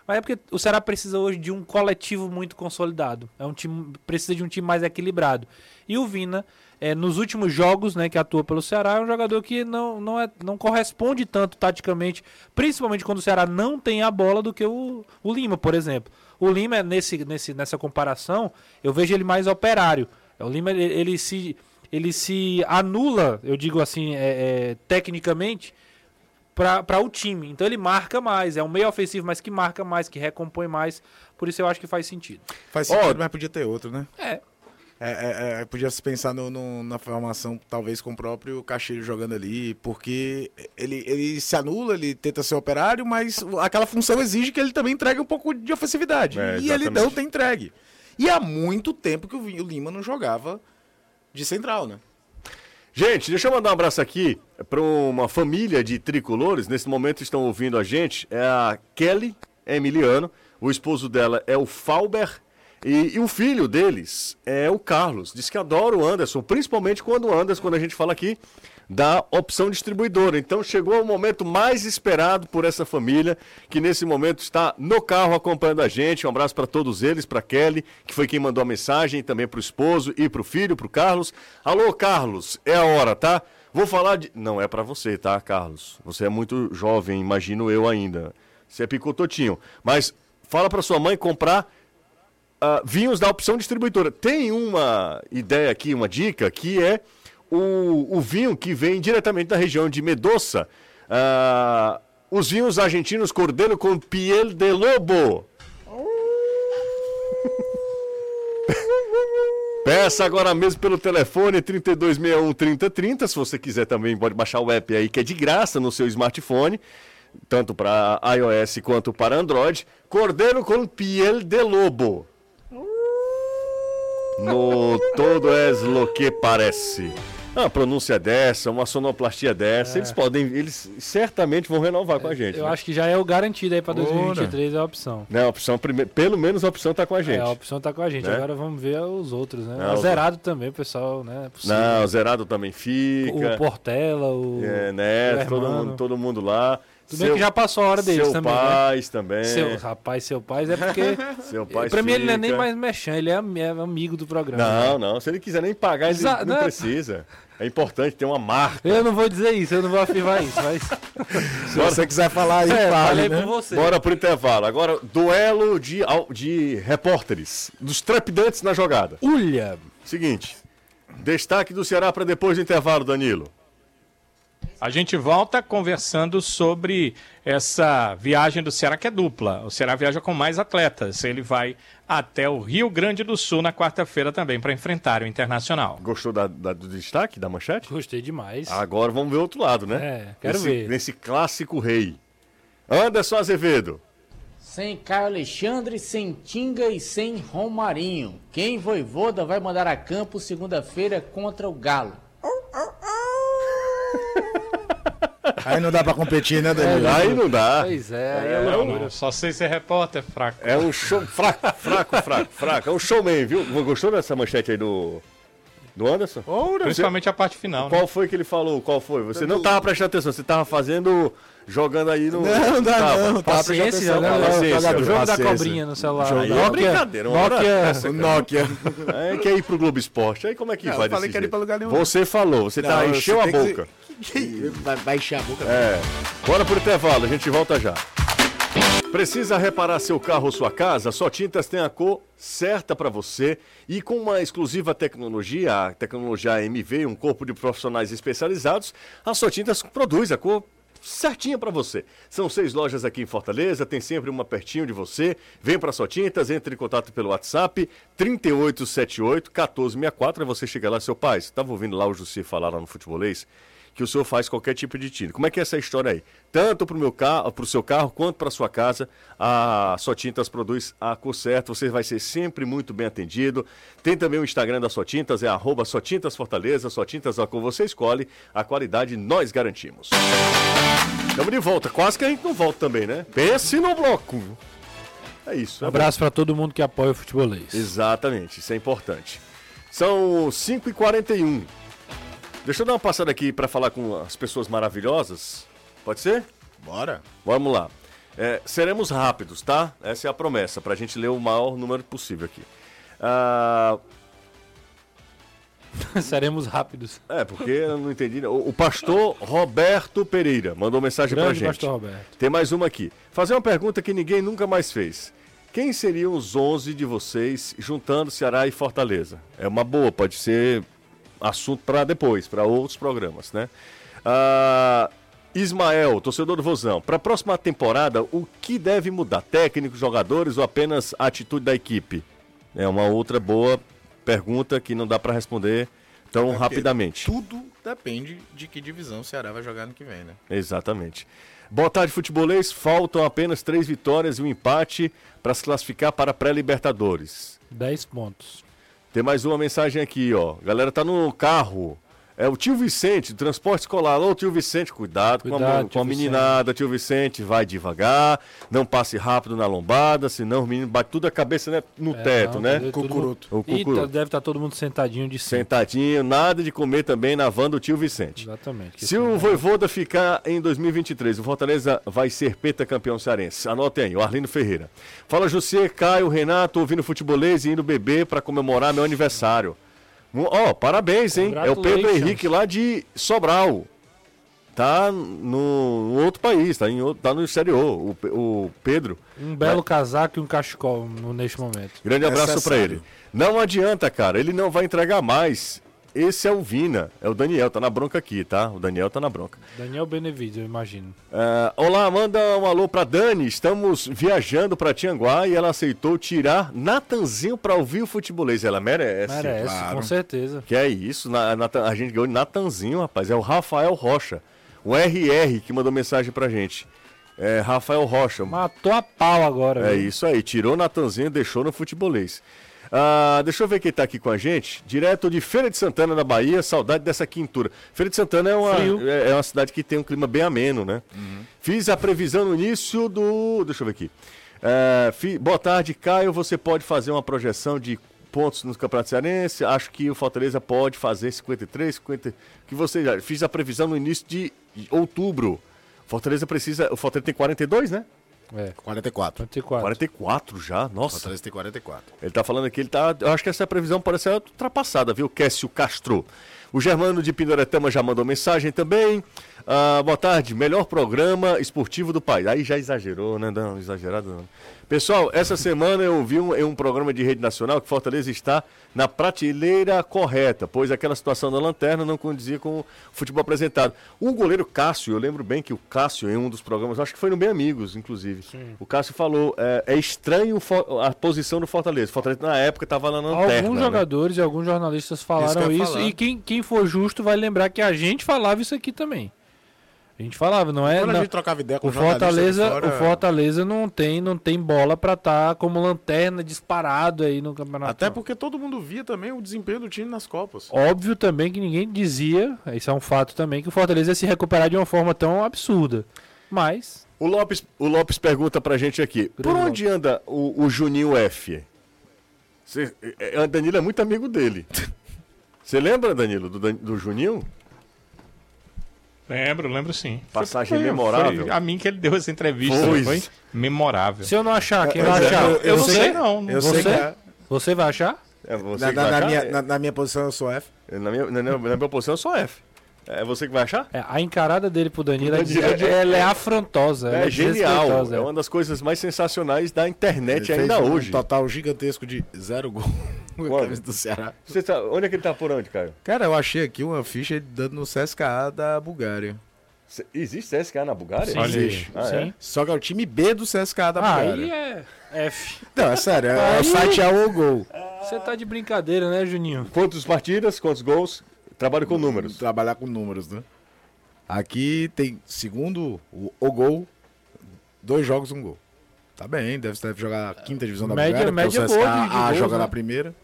Mas é porque o Ceará precisa hoje de um coletivo muito consolidado. É um time, precisa de um time mais equilibrado. E o Vina, é, nos últimos jogos né, que atua pelo Ceará, é um jogador que não, não, é, não corresponde tanto taticamente, principalmente quando o Ceará não tem a bola, do que o, o Lima, por exemplo. O Lima, nesse, nesse, nessa comparação, eu vejo ele mais operário. O Lima, ele, ele se, ele se anula, eu digo assim, é, é, tecnicamente, para o time. Então ele marca mais, é um meio ofensivo, mas que marca mais, que recompõe mais. Por isso eu acho que faz sentido. Faz sentido, mas podia ter outro, né? É. É, é, é, podia se pensar no, no- na formação, talvez com o próprio Cacheiro jogando ali, porque ele, ele se anula, ele tenta ser operário, mas aquela função exige que ele também entregue um pouco de ofensividade. É, e ele não tem entregue. E há muito tempo que o Lima não jogava de central, né? Gente, deixa eu mandar um abraço aqui para uma família de tricolores. Nesse momento estão ouvindo a gente. É a Kelly Emiliano. O esposo dela é o Falber. E, e o filho deles é o Carlos. Diz que adora o Anderson, principalmente quando o Anderson, quando a gente fala aqui da opção distribuidora. Então chegou o momento mais esperado por essa família, que nesse momento está no carro acompanhando a gente. Um abraço para todos eles, para Kelly, que foi quem mandou a mensagem, também para o esposo e para o filho, para o Carlos. Alô, Carlos, é a hora, tá? Vou falar de. Não é para você, tá, Carlos? Você é muito jovem, imagino eu ainda. Você é picototinho. Mas fala para sua mãe comprar ah, vinhos da opção distribuidora. Tem uma ideia aqui, uma dica, que é o, o vinho que vem diretamente da região de Medoça. Ah, os vinhos argentinos Cordeiro com Piel de Lobo. (laughs) Peça agora mesmo pelo telefone 3261 3030. Se você quiser também, pode baixar o app aí que é de graça no seu smartphone, tanto para iOS quanto para Android. Cordeiro com piel de lobo. No todo es lo que parece. Uma pronúncia dessa, uma sonoplastia dessa, eles podem, eles certamente vão renovar com a gente. Eu né? acho que já é o garantido aí para Ora. 2023 é a opção. Né, a opção, prime- pelo menos a opção tá com a gente. É, a opção tá com a gente. Né? Agora vamos ver os outros, né? Não, o os- zerado também, o pessoal, né? É possível. Não, o zerado também fica. o Portela, o. É, né? o Todo mundo, todo mundo lá. Tudo bem que já passou a hora deles seu também, né? pais também. Seu rapaz, seu pai, é porque. (laughs) Seu pai pra mim ele não é nem mais mexão, ele é, é amigo do programa. Não, não. Se ele quiser nem pagar, ele Exa- não não. precisa. É importante ter uma marca. Eu não vou dizer isso, eu não vou afirmar isso, mas. (laughs) Se você quiser falar aí, É, fale, falei né? por você. Bora pro intervalo. Agora, duelo de, de repórteres. Dos trepidantes na jogada. Ulha! Seguinte. Destaque do Ceará para depois do intervalo, Danilo. A gente volta conversando sobre essa viagem do Ceará que é dupla. O Ceará viaja com mais atletas. Ele vai até o Rio Grande do Sul na quarta-feira também para enfrentar o Internacional. Gostou da- da- do destaque, da manchete? Gostei demais. Agora vamos ver o outro lado, né? É, quero Nesse- ver. Nesse clássico rei. Anderson Azevedo. Sem Caio Alexandre, sem Tinga e sem Romarinho. Quem Voivoda vai mandar a campo segunda-feira contra o Galo? (laughs) Aí não dá pra competir, né, Danilo? Aí não dá. Pois é, aí é Não, loucura. não, só sei ser repórter fraco. É um show fraco, fraco, fraco, fraco. É um showman, viu? Gostou dessa manchete aí do, do Anderson? Principalmente a parte final. né? Qual foi que ele falou? Qual foi? Você não tava prestando atenção, você tava fazendo. jogando aí no. Não, dá Tava. não. Tá Paciência, prestando atenção, né? cara. Paciência, o jogo da paciência. cobrinha no celular. Jogo Aí da- é uma brincadeira, uma hora Nokia, essa, cara. (laughs) Nokia. É, quer ir pro Globo Esporte. Aí como é que Não, vai eu falei desse que era ir jeito? pra lugar nenhum. Você falou, você tá, Não, encheu você a tem que boca. (laughs) Vai, encher a boca. É. Bora pro intervalo, a gente volta já. Precisa reparar seu carro ou sua casa? Só Tintas tem a cor certa para você e com uma exclusiva tecnologia, a tecnologia AMV, um corpo de profissionais especializados, a Só Tintas produz a cor certinha para você. São seis lojas aqui em Fortaleza, tem sempre uma pertinho de você. Vem para Só Tintas, entre em contato pelo WhatsApp 3878 1464, aí você chega lá, seu pai, estava ouvindo lá o Jussi falar lá no futebolês que o senhor faz qualquer tipo de tinta. Como é que é essa história aí? Tanto para o meu carro, para o seu carro, quanto para sua casa, a Só Tintas produz a cor certa. Você vai ser sempre muito bem atendido. Tem também o Instagram da Só Tintas, é arroba Só Tintas Fortaleza, Só Tintas a cor você escolhe, a qualidade nós garantimos. Estamos de volta, quase que a gente não volta também, né? Pense no bloco. É isso. Um é abraço pra todo mundo que apoia o futebolês. Exatamente, isso é importante. São 5h41. Deixa eu dar uma passada aqui para falar com as pessoas maravilhosas. Pode ser? Bora. Vamos lá. É, seremos rápidos, tá? Essa é a promessa, para a gente ler o maior número possível aqui. Ah, (laughs) Seremos rápidos. é, porque eu não entendi. O, o pastor Roberto Pereira mandou mensagem pra Grande gente. pastor Roberto. Tem mais uma aqui. Fazer uma pergunta que ninguém nunca mais fez. Quem seriam os 11 de vocês juntando Ceará e Fortaleza? É uma boa, pode ser assunto para depois, para outros programas, né? Ah, Ismael, torcedor do Vozão, para a próxima temporada, o que deve mudar? Técnicos, jogadores ou apenas a atitude da equipe? É uma outra boa pergunta que não dá para responder tão É porque rapidamente. Tudo depende de que divisão o Ceará vai jogar no que vem, né? Exatamente. Boa tarde, futebolês. Faltam apenas três vitórias e um empate para se classificar para a pré-Libertadores. 10 pontos. Tem mais uma mensagem aqui, ó. Galera tá no carro. É o tio Vicente, do transporte escolar. Ô, tio Vicente, cuidado, com a, Cuidado, com a meninada, tio Vicente. Vai devagar, não passe rápido na lombada, senão o menino bate tudo a cabeça né, no É, teto, não, né? Cucuruto. O E cucuruto. tá- deve estar todo mundo sentadinho de cima. Sentadinho, nada de comer também na van do tio Vicente. Exatamente. Se o Voivoda ficar em 2023, o Fortaleza vai ser pentacampeão cearense. Anotem aí, o Arlindo Ferreira. Fala José, Caio, Renato, ouvindo futebolês e indo beber para comemorar meu aniversário. Ó, parabéns, hein? É o Pedro. Henrique lá de Sobral. Tá no, outro país, tá, em outro, tá no exterior, o, o Pedro. Um belo casaco e um cachecol no- neste momento. Grande abraço pra Necessário. ele. Não adianta, cara, ele não vai entregar mais. Esse é o Vina, é o Daniel, tá na bronca aqui, tá? O Daniel tá na bronca. Daniel Benevides, eu imagino. Ah, olá, manda um alô pra Dani. Estamos viajando pra Tianguá e ela aceitou tirar Natanzinho pra ouvir o futebolês. Ela merece. Merece, claro. com certeza. Que é isso, na- Natan- a gente ganhou Natanzinho, rapaz. É o Rafael Rocha, o RR que mandou mensagem pra gente. É Rafael Rocha. Matou a pau agora. É viu? isso aí, tirou Natanzinho e deixou no futebolês. Ah, deixa eu ver quem tá aqui com a gente. Direto de Feira de Santana, na Bahia, saudade dessa quintura. Feira de Santana é uma, é é uma cidade que tem um clima bem ameno, né? Fiz a previsão no início do. Deixa eu ver aqui. É, fi- Boa tarde, Caio. Você pode fazer uma projeção de pontos no Campeonato Cearense? Acho que o Fortaleza pode fazer 53, 50. Que você já. Fiz a previsão no início de outubro. Fortaleza precisa. O Fortaleza tem 42, né? É, 44. 44. 44 já? Nossa. Fortaleza tem 44. Ele tá falando aqui, ele tá. Eu acho que essa previsão ser ultrapassada, viu? Cássio Castro. O Germano de Pindoretama já mandou mensagem também. Ah, boa tarde, melhor programa esportivo do país. Aí já exagerou, né? Não, exagerado não. Pessoal, essa semana eu vi um, em um programa de rede nacional que Fortaleza está na prateleira correta, pois aquela situação da lanterna não condizia com o futebol apresentado. O goleiro Cássio, eu lembro bem que o Cássio, em um dos programas, acho que foi no Bem Amigos, inclusive, o Cássio falou: é, é estranho a posição do Fortaleza. Fortaleza, na época, estava na lanterna. Alguns né? jogadores e alguns jornalistas Isso falaram isso, falar. e quem, quem for justo vai lembrar que a gente falava isso aqui também. A gente falava, não é? Quando a não- gente trocava ideia com o Fortaleza, fora, o Fortaleza não tem, não tem bola pra estar como lanterna disparado aí no campeonato. Até porque todo mundo via também o desempenho do time nas Copas. Óbvio também que ninguém dizia, isso é um fato também, que o Fortaleza ia se recuperar de uma forma tão absurda. Mas, O Lopes, o Lopes pergunta pra gente aqui: por Grande onde anda o, o Juninho F? Cê, é, é, Danilo é muito amigo dele. (laughs) Você lembra, Danilo, do, do Juninho? Lembro, lembro sim. Passagem Foi- memorável. Foi a mim que ele deu essa entrevista. Foi. Foi, memorável. se eu não achar, quem Eu- vai eu- achar? eu- Eu não sei não. Eu Você? sei que é- Você vai achar? É você na, que na- vai na achar? minha, na, na minha posição eu sou F. na, minha, na, minha, na minha posição eu sou F. É você que vai achar? É, a encarada dele pro Danilo, Pro é, Danilo é- é- ela é afrontosa. ela É genial. É uma das coisas mais sensacionais da internet Ele ainda fez um hoje. total gigantesco de zero gol (laughs) Quando? do Ceará. Você tá- onde é que ele tá por onde, Caio? Cara, eu achei aqui uma ficha dando no CSKA da Bulgária. Existe CSKA na Bulgária? Sim, Olha aí. sim. Ah, é? Só que é o time B do CSKA da Ah, Bulgária. aí é F. Não, é sério, é, Aí- o site é o gol. Você tá de brincadeira, né, Juninho? Quantas partidas, quantos gols? Trabalho com números. Trabalhar com números, né? Aqui tem, segundo o, o gol, dois jogos, um gol. Tá bem, deve, deve jogar a quinta divisão da Média- Bulgária, média porque o boa CSKA de- de A gols, joga né? na primeira.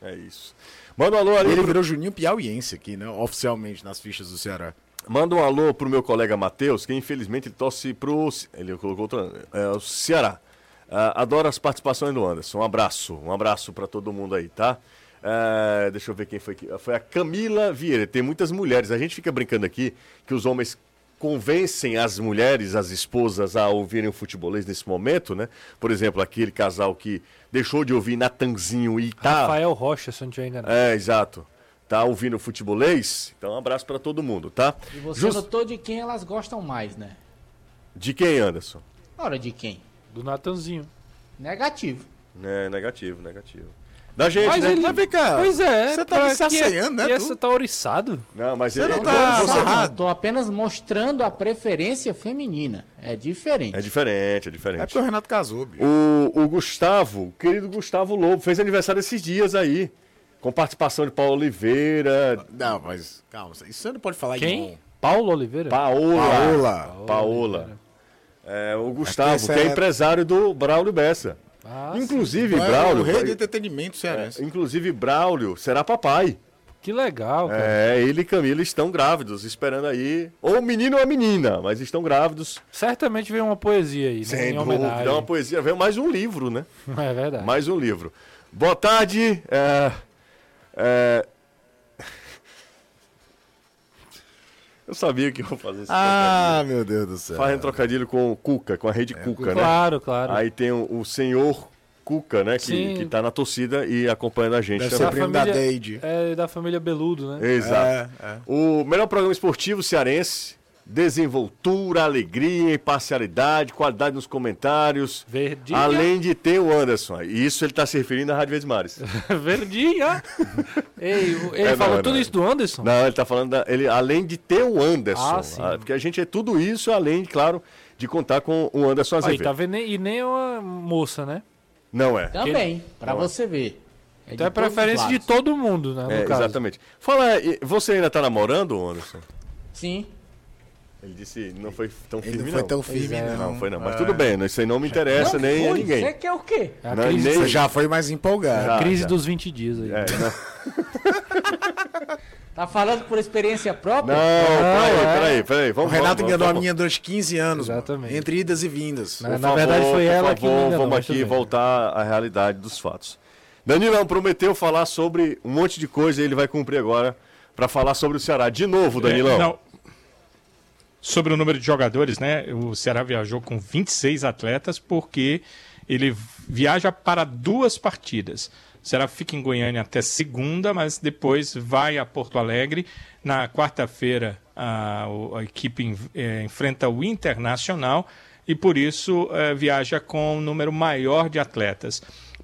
É isso. Manda um alô ali. Ele pro- virou Juninho Piauiense aqui, né? Oficialmente nas fichas do Ceará. Manda um alô pro meu colega Matheus, que infelizmente ele torce pro. Ele colocou outro. É, o Ceará. Ah, adoro as participações do Anderson. Um abraço. Um abraço pra todo mundo aí, tá? É, deixa eu ver quem foi que. Foi a Camila Vieira. Tem muitas mulheres. A gente fica brincando aqui que os homens convencem as mulheres, as esposas, a ouvirem o futebolês nesse momento, né? Por exemplo, aquele casal que deixou de ouvir Natanzinho e tá. Rafael Rocha, se não tiver enganado. É, exato. Tá ouvindo o futebolês? Então um abraço pra todo mundo, tá? E você Just- notou de quem elas gostam mais, né? De quem, Anderson? Hora de quem? Do Natanzinho. Negativo. É, negativo, negativo. Da gente, Mas né? ele- Mas vem cá, Pois é. você tá se que- assanhando, né, E tu? essa tá oriçado. Não, mas Você ele, não tá você-. Estou apenas mostrando a preferência feminina. É diferente. É diferente, é É diferente. porque o Renato casou, bicho. O, o Gustavo, o querido Gustavo Lobo, fez aniversário esses dias aí. Com participação de Paulo Oliveira, Não, mas calma, isso você não pode falar Quem? em Paulo Oliveira? Paola. Paola. Paola. É, o Gustavo, esse que é é- empresário do Braulio Bessa. Ah, Inclusive, É o Braulio. rei de entretenimento cearense. é, inclusive, Braulio será papai. que legal, cara. É, ele e Camila estão grávidos, esperando aí. Ou menino ou uma menina, mas estão grávidos. Certamente veio uma poesia aí, né? Sem Em dúvida, homenagem. é uma poesia. Veio mais um livro, né? (laughs) É verdade. Mais um livro. Boa tarde. é, é, Eu sabia que eu fazer esse Ah, meu Deus do céu. trocadilho. Fazendo trocadilho com o Cuca, com a rede Cuca, né? Claro, claro. Aí tem o, o senhor Cuca, né? Que, Sim. que tá na torcida e acompanhando a gente Deve ser também. Da primo da família- Deide. É da família Beludo, né? Exato. É, é. O melhor programa esportivo cearense. Desenvoltura, alegria, imparcialidade, qualidade nos comentários. Verdinha. Além de ter o Anderson. E isso ele está se referindo à Rádio Vesmares. (laughs) Verdinha. Ei, ele É, não, falou é, tudo não. isso do Anderson? Não, ele está falando da, ele, além de ter o Anderson. Ah, sim. porque a gente é tudo isso, além, claro, de contar com o Anderson Aí, Azevedo. tá vendo? E nem é uma moça, né? Não é. Também, pra você ver. É Então é preferência de todo mundo, né? No É, caso. exatamente. Fala, você ainda está namorando, Anderson? Sim. Ele disse, não foi tão Ele firme, não foi não. tão firme, é, não. Não, foi não. Mas É. tudo bem, né? isso aí não me interessa Não nem a foi? ninguém. Você quer o quê? É a Não, crise, nem- já foi mais empolgado. Já. crise dos 20 dias aí. É, (laughs) não, Tá falando por experiência própria? não peraí, é. peraí, peraí. O Vamos, Renato vamos, enganou a vamos. minha durante 15 anos. mano. Exatamente. Entre idas e vindas. Na- Por na verdade, foi por ela que favor, me enganou, Vamos aqui voltar à realidade dos fatos. Danilão prometeu falar sobre um monte de coisa e ele vai cumprir agora para falar sobre o Ceará. De novo, Danilão. É, não. Sobre o número de jogadores, né? O Ceará viajou com 26 atletas porque ele viaja para duas partidas. O Ceará fica em Goiânia até segunda, mas depois vai a Porto Alegre. Na quarta-feira, a, a equipe eh, enfrenta o Internacional e, por isso, eh, viaja com um número maior de atletas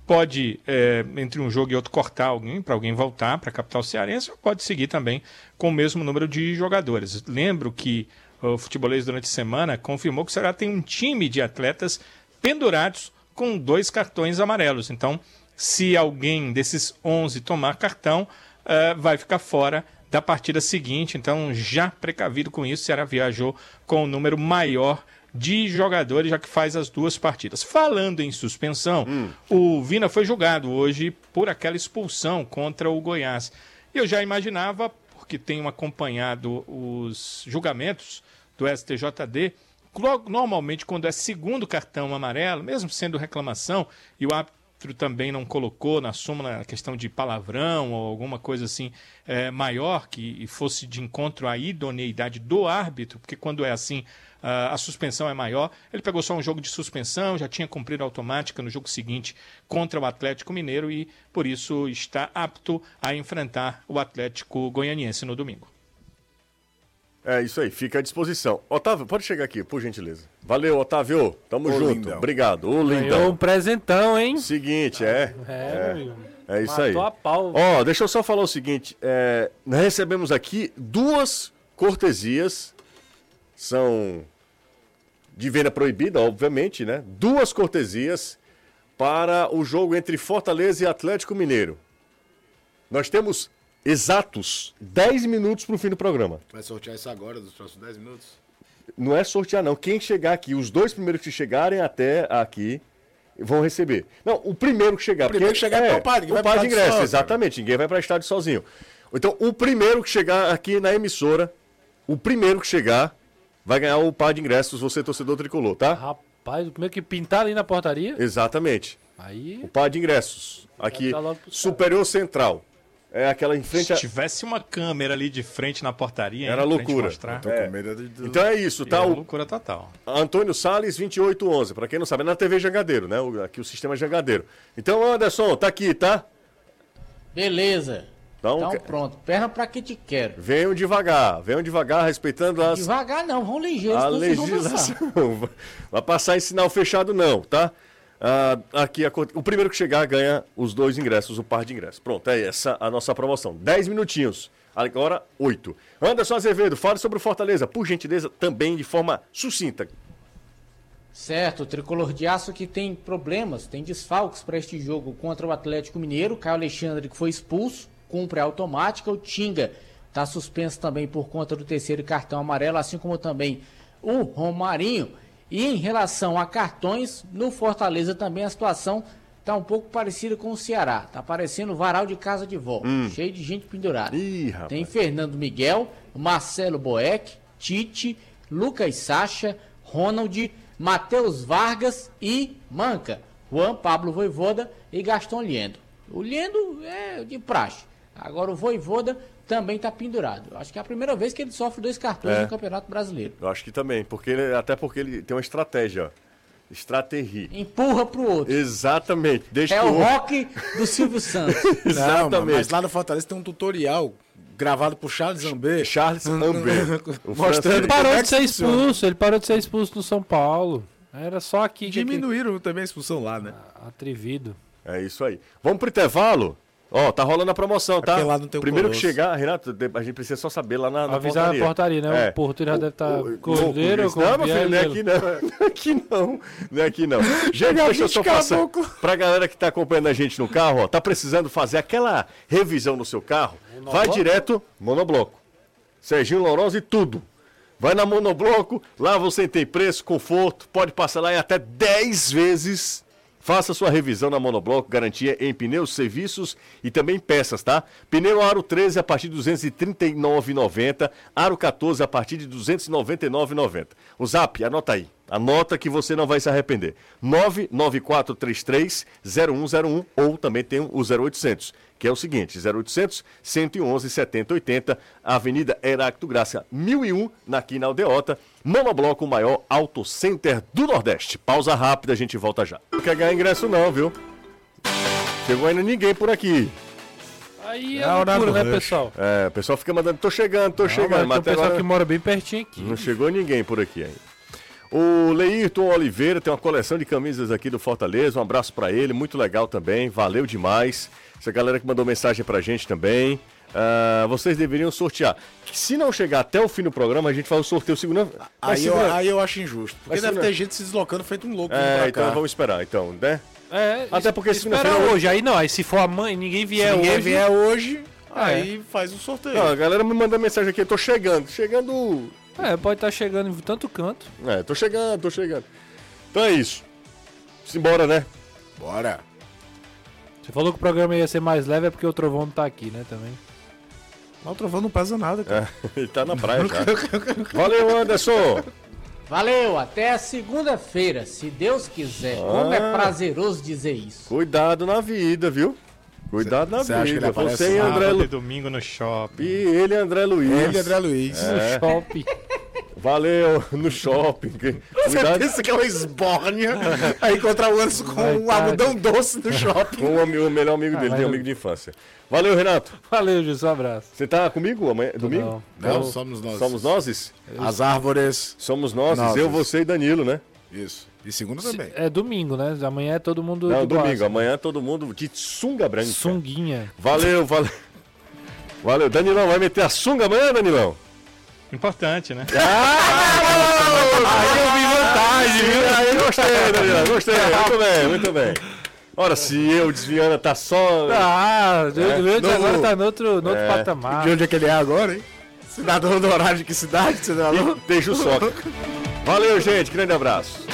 pode, é, entre um jogo e outro, cortar alguém, para alguém voltar para a capital cearense, ou pode seguir também com o mesmo número de jogadores. Lembro que o futebolês durante a semana confirmou que o Ceará tem um time de atletas pendurados com dois cartões amarelos. Então, se alguém desses 11 tomar cartão, eh, vai ficar fora da partida seguinte. Então, já precavido com isso, o Ceará viajou com um número maior de jogadores, já que faz as duas partidas. Falando em suspensão, o Vina foi julgado hoje por aquela expulsão contra o Goiás. Eu já imaginava, porque tenho acompanhado os julgamentos do STJD, normalmente quando é segundo cartão amarelo, mesmo sendo reclamação, e o árbitro também não colocou na súmula a questão de palavrão ou alguma coisa assim é, maior que fosse de encontro à idoneidade do árbitro, porque quando é assim a suspensão é maior. Ele pegou só um jogo de suspensão, já tinha cumprido automática no jogo seguinte contra o Atlético Mineiro e por isso está apto a enfrentar o Atlético Goianiense no domingo. É isso aí, fica à disposição. Otávio, pode chegar aqui, por gentileza. Valeu, Otávio. Tamo Ô, junto. lindão. Obrigado. Ô, Ganhou um lindão. presentão, hein? Seguinte, é. É, meu amigo. É isso Matou aí. a pau. Ó, deixa eu só falar o seguinte: é, nós recebemos aqui duas cortesias, são de venda proibida, obviamente, né? Duas cortesias para o jogo entre Fortaleza e Atlético Mineiro. Nós temos exatos 10 minutos pro fim do programa. Vai sortear isso agora, dos próximos 10 minutos? Não é sortear, não. Quem chegar aqui, os dois primeiros que chegarem até aqui, vão receber. Não, o primeiro que chegar. O primeiro que chegar é o padre, que o padre ingresso, exatamente. Ninguém vai para estádio sozinho. Então, o primeiro que chegar aqui na emissora, o primeiro que chegar, vai ganhar o par de ingressos, você torcedor tricolor, tá? Rapaz, o primeiro que pintar ali na portaria, Exatamente. aí O par de ingressos. Aqui, tá Superior Central. É aquela em frente Se a... tivesse uma câmera ali de frente na portaria, hein, Era pra gente loucura. É. com medo de... Então é isso, tá? Era O loucura total. Antônio Salles 2811, pra quem não sabe, é na TV Jangadeiro, né? O- Aqui o sistema Jangadeiro. Então, Anderson, tá aqui, tá? Beleza. Então, Então que- pronto. Perna pra que te quero. venham devagar, venham devagar, respeitando as, Devagar não, vão ligeiro, a legislação. (laughs) Vai passar em sinal fechado, não, tá? Ah, aqui a o primeiro que chegar ganha os dois ingressos, o par de ingressos. Pronto, é essa a nossa promoção. 10 minutinhos. Agora, 8. Anderson Azevedo, fale sobre o Fortaleza, por gentileza, também de forma sucinta. Certo, o tricolor de aço que tem problemas, tem desfalques para este jogo contra o Atlético Mineiro. Caio Alexandre que foi expulso, cumpre a automática. O Tinga está suspenso também por conta do terceiro cartão amarelo, assim como também o Romarinho. E em relação a cartões, no Fortaleza também a situação está um pouco parecida com o Ceará. Tá parecendo varal de casa de vó, cheio de gente pendurada. Ih. Tem Fernando Miguel, Marcelo Boeck, Tite, Lucas Sacha, Ronald, Matheus Vargas e Manca, Juan Pablo Voivoda e Gaston Liendo. O Liendo é de praxe. Agora o Voivoda também está pendurado. Acho que é a primeira vez que ele sofre dois cartões É. no Campeonato Brasileiro. Eu acho que também, porque ele- até porque ele tem uma estratégia, ó. Estratégia. Empurra pro outro. Exatamente. Deixa É que o outro- rock do Silvio Santos. (laughs) Não, Exatamente. mas lá no Fortaleza tem um tutorial gravado por Charles Zambé. Charles Amber. (laughs) o Mostrando. Ele parou é de que ser funciona? expulso, ele parou de ser expulso no São Paulo. Era só aqui que Diminuíram também a expulsão lá, né? atrevido. É isso aí. Vamos pro intervalo? Ó, tá rolando a promoção, tá? porque lá Primeiro que Colosso. chegar, Renato, a gente precisa só saber lá na, na Avisar portaria. na portaria, né? É. O Porto já deve estar O- cordeiro Não, meu viés filho, (laughs) não é aqui não. Não é aqui não. Não é aqui não. Gente, deixa eu só passar. Pra galera que tá acompanhando a gente no carro, ó, tá precisando fazer aquela revisão no seu carro, vai direto, monobloco. Serginho Lourosa e tudo. Vai na Monobloco, lá você tem preço, conforto, pode passar lá em até 10 vezes. Faça sua revisão na Monobloco, garantia em pneus, serviços e também peças, tá? Pneu Aro 13 a partir de R$ 239,90, Aro 14 a partir de R$ 299,90. O Zap, anota aí. Anota que você não vai se arrepender. 994330101 ou também tem o 0800, que é o seguinte, 0800 111 7080, Avenida Heracto Graça 1001, na Quina Aldeota, Monobloco, o maior auto center do Nordeste. Pausa rápida, a gente volta já. Não quer ganhar ingresso não, viu? Chegou ainda ninguém por aqui. Aí é É loucura, né, pessoal? É, o pessoal fica mandando, tô chegando, tô Não, chegando, mas tem um até pessoal agora que mora bem pertinho aqui. não chegou ninguém por aqui ainda. O Leirton Oliveira tem uma coleção de camisas aqui do Fortaleza. Um abraço pra ele, muito legal também, valeu demais. Essa galera que mandou mensagem pra gente também. Ah, vocês deveriam sortear. Se não chegar até o fim do programa, a gente faz o sorteio segunda. Aí eu, segunda- aí eu acho injusto. Porque Mas deve segunda- ter gente se deslocando feito um louco. É, então cá. vamos esperar, então, né? É, Até porque segunda-feira- hoje. Aí não, aí se for amanhã, ninguém Se vier ninguém hoje. vier hoje, É. aí faz o sorteio. Não, a galera me manda mensagem aqui, eu tô chegando, chegando. É, pode estar chegando em tanto canto. É, tô chegando, tô chegando. Então é isso. Simbora, né? Bora. Você falou que o programa ia ser mais leve, é porque o Trovão não tá aqui, né, também. Mas o trovão não pesa nada, cara. (laughs) Ele tá na praia já. (laughs) Valeu, Anderson! Valeu, até segunda-feira, se Deus quiser. Como Ah. é prazeroso dizer isso. Cuidado na vida, viu? Cuidado na vida. Você e André Sábado Lu... e domingo no shopping. E ele e André Luiz. Ele e André Luiz. É. No shopping. Valeu no shopping. Você Cuidado pensa que é uma esbórnia, (laughs) aí encontrar o Anderson com Vai, um algodão doce no shopping. com o, o melhor amigo dele, mas tem um eu- amigo de infância. Valeu, Renato. Valeu, Jesus, um abraço. Você tá comigo amanhã, domingo? Não. Não, somos nós. Somos nós? As árvores. Somos Nós. eu, você e Danilo, né? Isso. E segunda também. É domingo, né? Amanhã é todo mundo. Não, do domingo. Vasco. Amanhã todo mundo de sunga branca. Sunguinha. Valeu, valeu. Valeu. Danilão, vai meter a sunga amanhã, Danilão? Importante, né? (laughs) Aí eu vi vantagem, viu? Aí gostei, Danilão, gostei. Muito bem, muito bem. Ora, se eu desviando tá só. Ah, o É, Eudes no- agora tá no outro, no outro É. patamar. De onde é que ele é agora, hein? Cidadão do horário de que cidade, cidadão? Beijo só. Valeu, gente. Grande abraço.